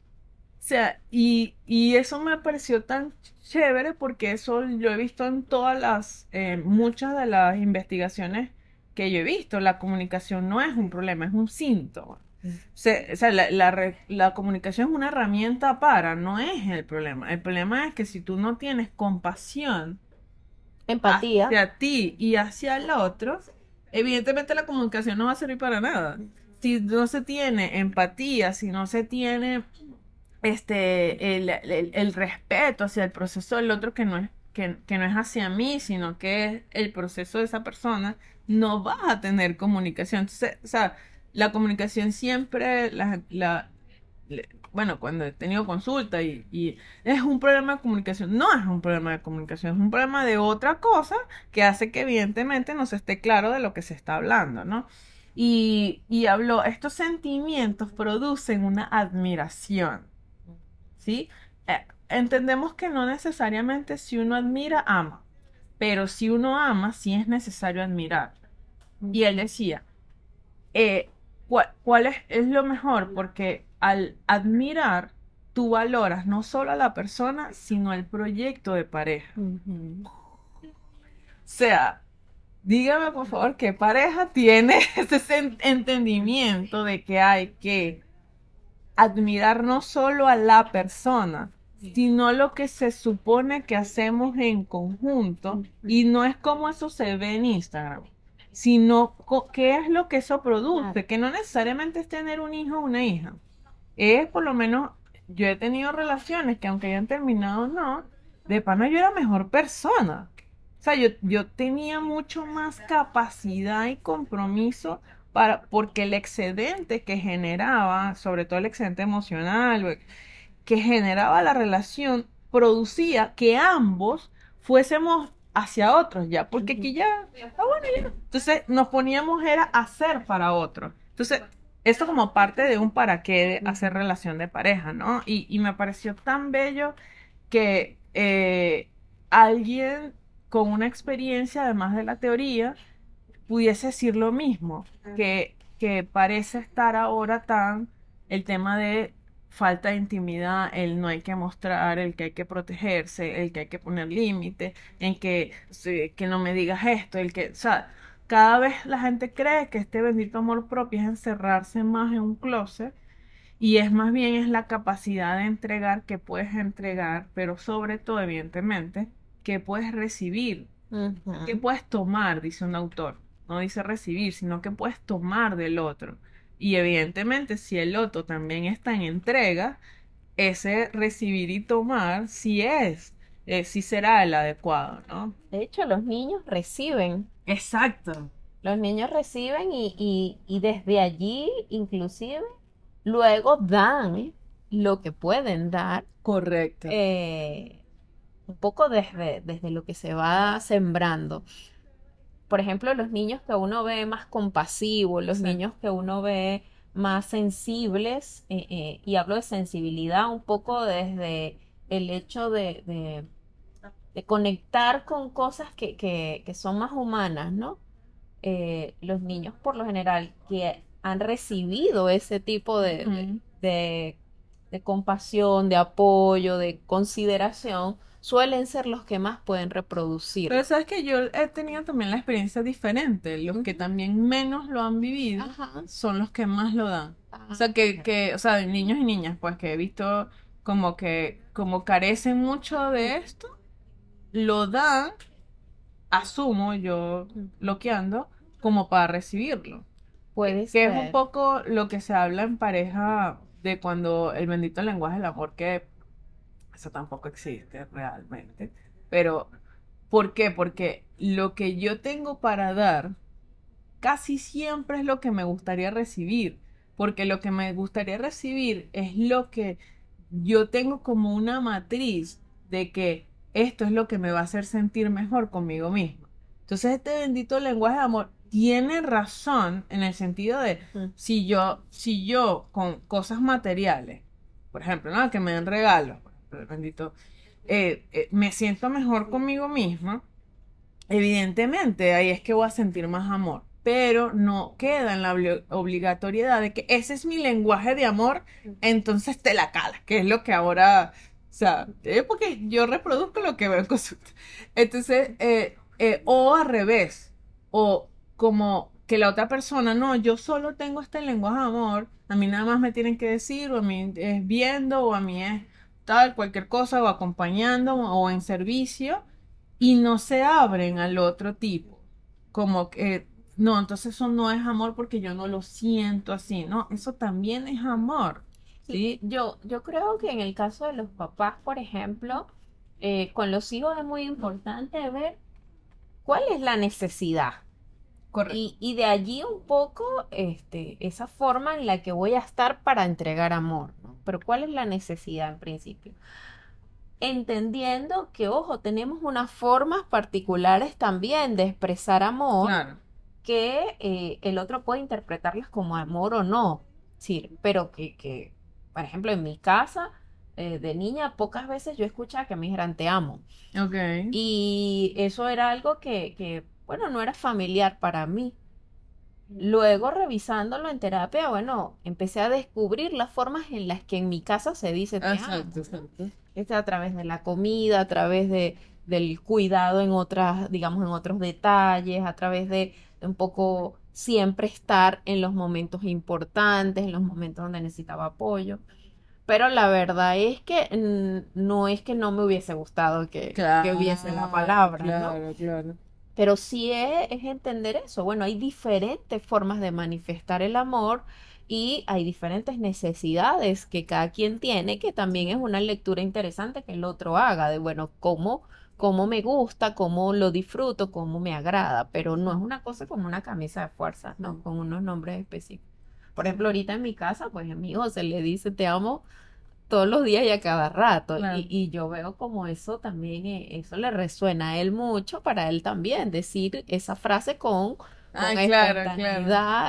O sea, y, y eso me pareció tan chévere porque eso lo he visto en todas las, eh, muchas de las investigaciones que yo he visto. La comunicación no es un problema, es un síntoma. O sea, o sea, la, la comunicación es una herramienta para, no es el problema. El problema es que si tú no tienes compasión
Empatía.
hacia ti y hacia el otro, evidentemente la comunicación no va a servir para nada. Si no se tiene empatía, si no se tiene este el, el- el respeto hacia el proceso del otro que no es que, que no es hacia mí, sino que es el proceso de esa persona, no vas a tener comunicación. Entonces, o sea, la comunicación siempre, bueno, cuando he tenido consulta y, y es un problema de comunicación, no es un problema de comunicación, es un problema de otra cosa que hace que evidentemente no se esté claro de lo que se está hablando, ¿no? Y, y habló, estos sentimientos producen una admiración, ¿sí? Eh, entendemos que no necesariamente si uno admira, ama, pero si uno ama, sí es necesario admirar. Y él decía, eh, ¿cuál, cuál es, es lo mejor? Porque al admirar, tú valoras no solo a la persona, sino el proyecto de pareja. O sea, dígame por favor qué pareja tiene ese entendimiento de que hay que admirar no solo a la persona, sino lo que se supone que hacemos en conjunto y no es como eso se ve en Instagram, sino qué es lo que eso produce, que no necesariamente es tener un hijo o una hija, es por lo menos, yo he tenido relaciones que aunque hayan terminado no, de pana yo era mejor persona. O sea, yo, yo tenía mucho más capacidad y compromiso para, porque el excedente que generaba, sobre todo el excedente emocional, que generaba la relación, producía que ambos fuésemos hacia otros ya, porque aquí ya, ah, bueno, ya. Entonces nos poníamos era hacer para otro. Entonces, esto como parte de un para qué de hacer relación de pareja, ¿no? Y, y me pareció tan bello que eh, alguien con una experiencia, además de la teoría, pudiese decir lo mismo, que, que parece estar ahora tan el tema de falta de intimidad, el no hay que mostrar, el que hay que protegerse, el que hay que poner límites, en que, que no me digas esto, el que, o sea, cada vez la gente cree que este bendito amor propio es encerrarse más en un closet y es más bien es la capacidad de entregar que puedes entregar, pero sobre todo, evidentemente, que puedes recibir, que puedes tomar, dice un autor. No dice recibir, sino que puedes tomar del otro. Y evidentemente, si el otro también está en entrega, ese recibir y tomar sí es, eh, sí será el adecuado, ¿no?
De hecho, los niños reciben,
Exacto.
los niños reciben y, y, y desde allí, inclusive, luego dan lo que pueden dar
Correcto.
eh, un poco desde, desde lo que se va sembrando. Por ejemplo, los niños que uno ve más compasivos, los niños que uno ve más sensibles, eh, eh, y hablo de sensibilidad un poco desde el hecho de, de, conectar con cosas que, que, son más humanas, ¿no? Eh, los niños por lo general que han recibido ese tipo de compasión, de apoyo, de consideración, suelen ser los que más pueden reproducir.
Pero sabes que yo he tenido también la experiencia diferente. Los que también menos lo han vivido son los que más lo dan. o sea, que, que, o sea, niños y niñas, pues que he visto como que, como carecen mucho de esto, lo dan, asumo yo bloqueando, como para recibirlo.
Puede
que es un poco lo que se habla en pareja de cuando el bendito lenguaje del amor que eso tampoco existe realmente. Pero, ¿por qué? Porque lo que yo tengo para dar casi siempre es lo que me gustaría recibir. Porque lo que me gustaría recibir es lo que yo tengo como una matriz de que esto es lo que me va a hacer sentir mejor conmigo mismo. Entonces este bendito lenguaje de amor tiene razón en el sentido de si yo, si yo con cosas materiales, por ejemplo, ¿no? que me den regalos, bendito, eh, eh, me siento mejor conmigo misma, evidentemente ahí es que voy a sentir más amor. Pero no queda en la obligatoriedad de que ese es mi lenguaje de amor, entonces te la cala, que es lo que ahora, o sea, es porque yo reproduzco lo que veo en consulta. Entonces, eh, o al revés, o como que la otra persona, no, yo solo tengo este lenguaje de amor, a mí nada más me tienen que decir, o a mí es viendo, o a mí es tal, cualquier cosa, o acompañando o en servicio, y no se abren al otro tipo. Como que, no, entonces eso no es amor porque yo no lo siento así, ¿no? Eso también es amor. ¿sí?
Yo, yo creo que en el caso de los papás, por ejemplo, eh, con los hijos es muy importante ver cuál es la necesidad. Y, y, de allí un poco este, esa forma en la que voy a estar para entregar amor. Pero ¿cuál es la necesidad en principio? Entendiendo que, ojo, tenemos unas formas particulares también de expresar amor que eh, el otro puede interpretarlas como amor o no. Sí, pero que, que, por ejemplo, en mi casa, eh, de niña, pocas veces yo escuchaba que me dijeran te amo. Y eso era algo que, que, bueno, no era familiar para mí. Luego, revisándolo en terapia, bueno, empecé a descubrir las formas en las que en mi casa se dice te exacto, exacto. Es a través de la comida, a través de, del cuidado en otras, digamos, en otros detalles, a través de un poco siempre estar en los momentos importantes, en los momentos donde necesitaba apoyo. Pero la verdad es que no es que no me hubiese gustado que, que hubiese la palabra, claro, Claro. Pero sí es, entender eso. Bueno, hay diferentes formas de manifestar el amor y hay diferentes necesidades que cada quien tiene, que también es una lectura interesante que el otro haga, de bueno, cómo, cómo me gusta, cómo lo disfruto, cómo me agrada, pero no es una cosa como una camisa de fuerza, no, con unos nombres específicos. Por ejemplo, ahorita en mi casa, pues a mi hijo se le dice te amo todos los días y a cada rato. Y, yo veo como eso también, eh, eso le resuena a él mucho, para él también, decir esa frase con, con
Ay, claro,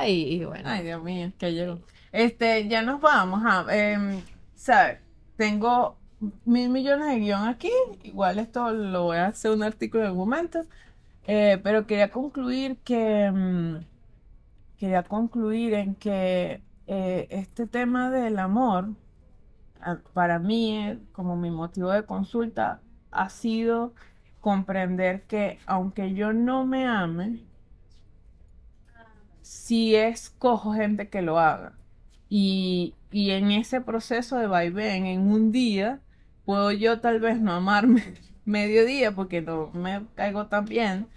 Y, bueno.
Ay, Dios mío, que llegó. Este, ya nos vamos a, eh, ¿sabes? Tengo mil millones de guion aquí, igual esto lo voy a hacer un artículo en algún momento, eh, pero quería concluir que, mm, quería concluir en que eh, este tema del amor, para mí, como mi motivo de consulta, ha sido comprender que aunque yo no me ame, sí escojo gente que lo haga. Y, y en ese proceso de vaivén, en un día, puedo yo tal vez no amarme medio día porque no me caigo tan bien.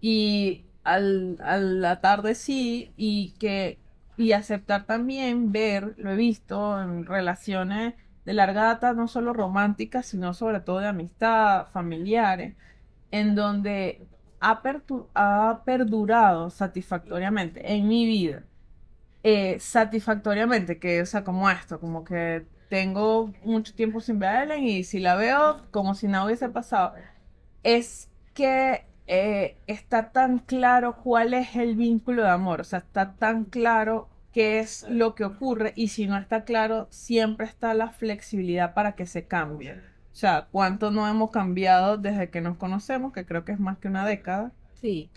Y al, a la tarde sí, y que y aceptar también ver, lo he visto en relaciones de larga data, no solo románticas, sino sobre todo de amistad, familiares, en donde ha, ha perdurado satisfactoriamente en mi vida. Eh, satisfactoriamente, que, o sea, como esto, como que tengo mucho tiempo sin ver a Ellen y si la veo como si nada hubiese pasado, es que eh, está tan claro cuál es el vínculo de amor, o sea, está tan claro qué es lo que ocurre y si no está claro, siempre está la flexibilidad para que se cambie. O sea, cuánto no hemos cambiado desde que nos conocemos, que creo que es más que una década.
Sí.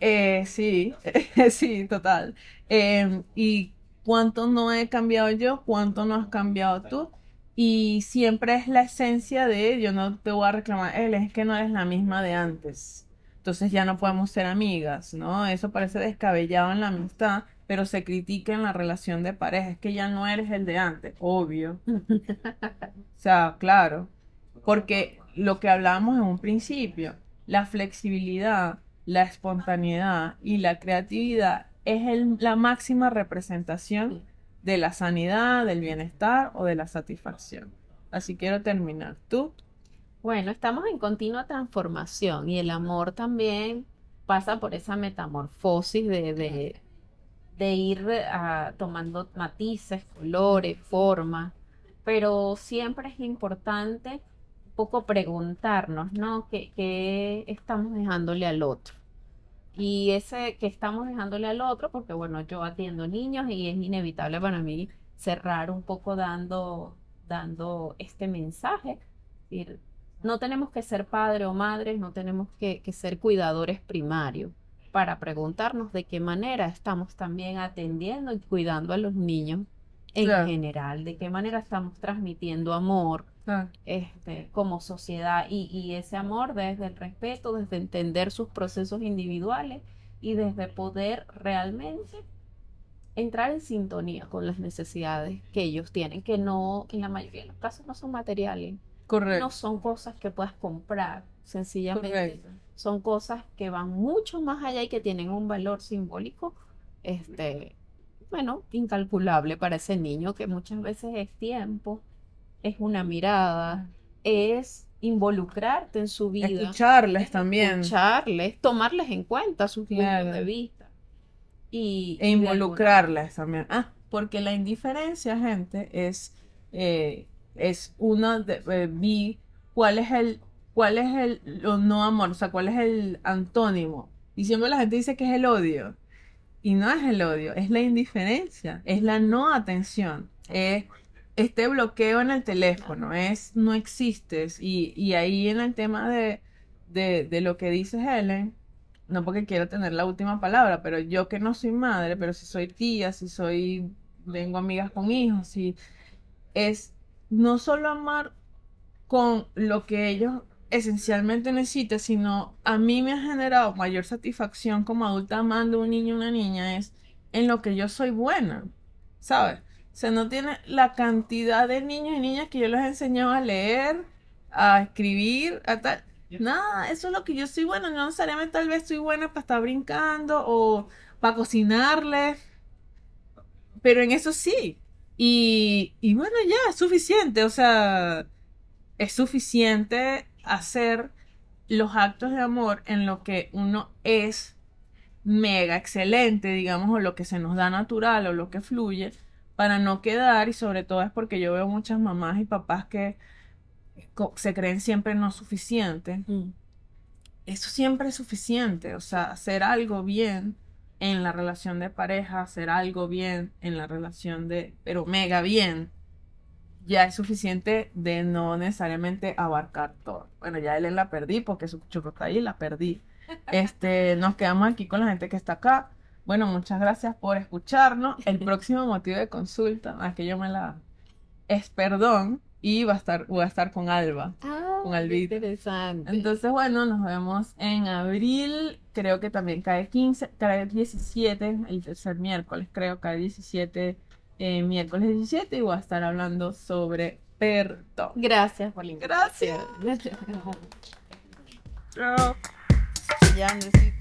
Eh, sí, sí, total. Em, y cuánto no he cambiado yo, cuánto no has cambiado tú. Y siempre es la esencia de, yo no te voy a reclamar, él es que no eres la misma de antes. Entonces ya no podemos ser amigas, ¿no? Eso parece descabellado en la amistad, pero se critica en la relación de pareja. Es que ya no eres el de antes, obvio. o sea, claro. Porque lo que hablábamos en un principio, la flexibilidad, la espontaneidad y la creatividad es la máxima representación de la sanidad, del bienestar o de la satisfacción. Así quiero terminar. ¿Tú?
Bueno, estamos en continua transformación y el amor también pasa por esa metamorfosis de, de, ir ah, tomando matices, colores, formas, pero siempre es importante un poco preguntarnos, ¿no? qué estamos dejándole al otro? Y ese que estamos dejándole al otro, porque bueno, yo atiendo niños y es inevitable para mí cerrar un poco dando, dando este mensaje. no tenemos que ser padre o madre, no tenemos que, ser cuidadores primarios para preguntarnos de qué manera estamos también atendiendo y cuidando a los niños en general, de qué manera estamos transmitiendo amor, este, como sociedad y, ese amor desde el respeto, desde entender sus procesos individuales y desde poder realmente entrar en sintonía con las necesidades que ellos tienen, que no, en la mayoría de los casos no son materiales.
Correcto.
No son cosas que puedas comprar, sencillamente. Son cosas que van mucho más allá y que tienen un valor simbólico, este, bueno, incalculable para ese niño que muchas veces es tiempo, es una mirada, es involucrarte en su vida.
Escucharles también.
Escucharles, tomarles en cuenta sus puntos de vista. Y,
e involucrarles también. Ah, porque la indiferencia, gente, es, eh, es una de, eh, vi cuál es el, cuál es el no amor, o sea, cuál es el antónimo. Y siempre la gente dice que es el odio. Y no es el odio, es la indiferencia, es la no atención, es este bloqueo en el teléfono, es no existes. Y, y ahí en el tema de, de, lo que dice Helen, no porque quiero tener la última palabra, pero yo que no soy madre, pero si soy tía, si soy, tengo amigas con hijos, es no solo amar con lo que ellos esencialmente necesitan, sino a mí me ha generado mayor satisfacción como adulta amando a un niño o una niña, es en lo que yo soy buena, ¿sabes? O sea, no tiene la cantidad de niños y niñas que yo les he enseñado a leer, a escribir, a tal. Nada, eso es lo que yo soy buena. No necesariamente tal vez soy buena para estar brincando o para cocinarles. Pero en eso sí. Y, y bueno, ya, es suficiente. O sea, es suficiente hacer los actos de amor en lo que uno es mega excelente, digamos, o lo que se nos da natural o lo que fluye para no quedar y sobre todo es porque yo veo muchas mamás y papás que se creen siempre no suficiente. Mm. Eso siempre es suficiente, o sea, hacer algo bien en la relación de pareja, hacer algo bien en la relación de, pero mega bien, ya es suficiente de no necesariamente abarcar todo. Bueno, ya él la perdí porque su chupo está ahí, la perdí. Este, nos quedamos aquí con la gente que está acá. Bueno, muchas gracias por escucharnos. El próximo motivo de consulta, a que yo me la es perdón y va a estar, voy a estar con Alba.
Ah, con Albita. Interesante.
Entonces, bueno, nos vemos en abril. Creo que también cae 15, cae 17, el tercer miércoles, creo, cae 17, eh, miércoles 17, y voy a estar hablando sobre perdón.
Gracias por la
Gracias. Chao. Ya necesito.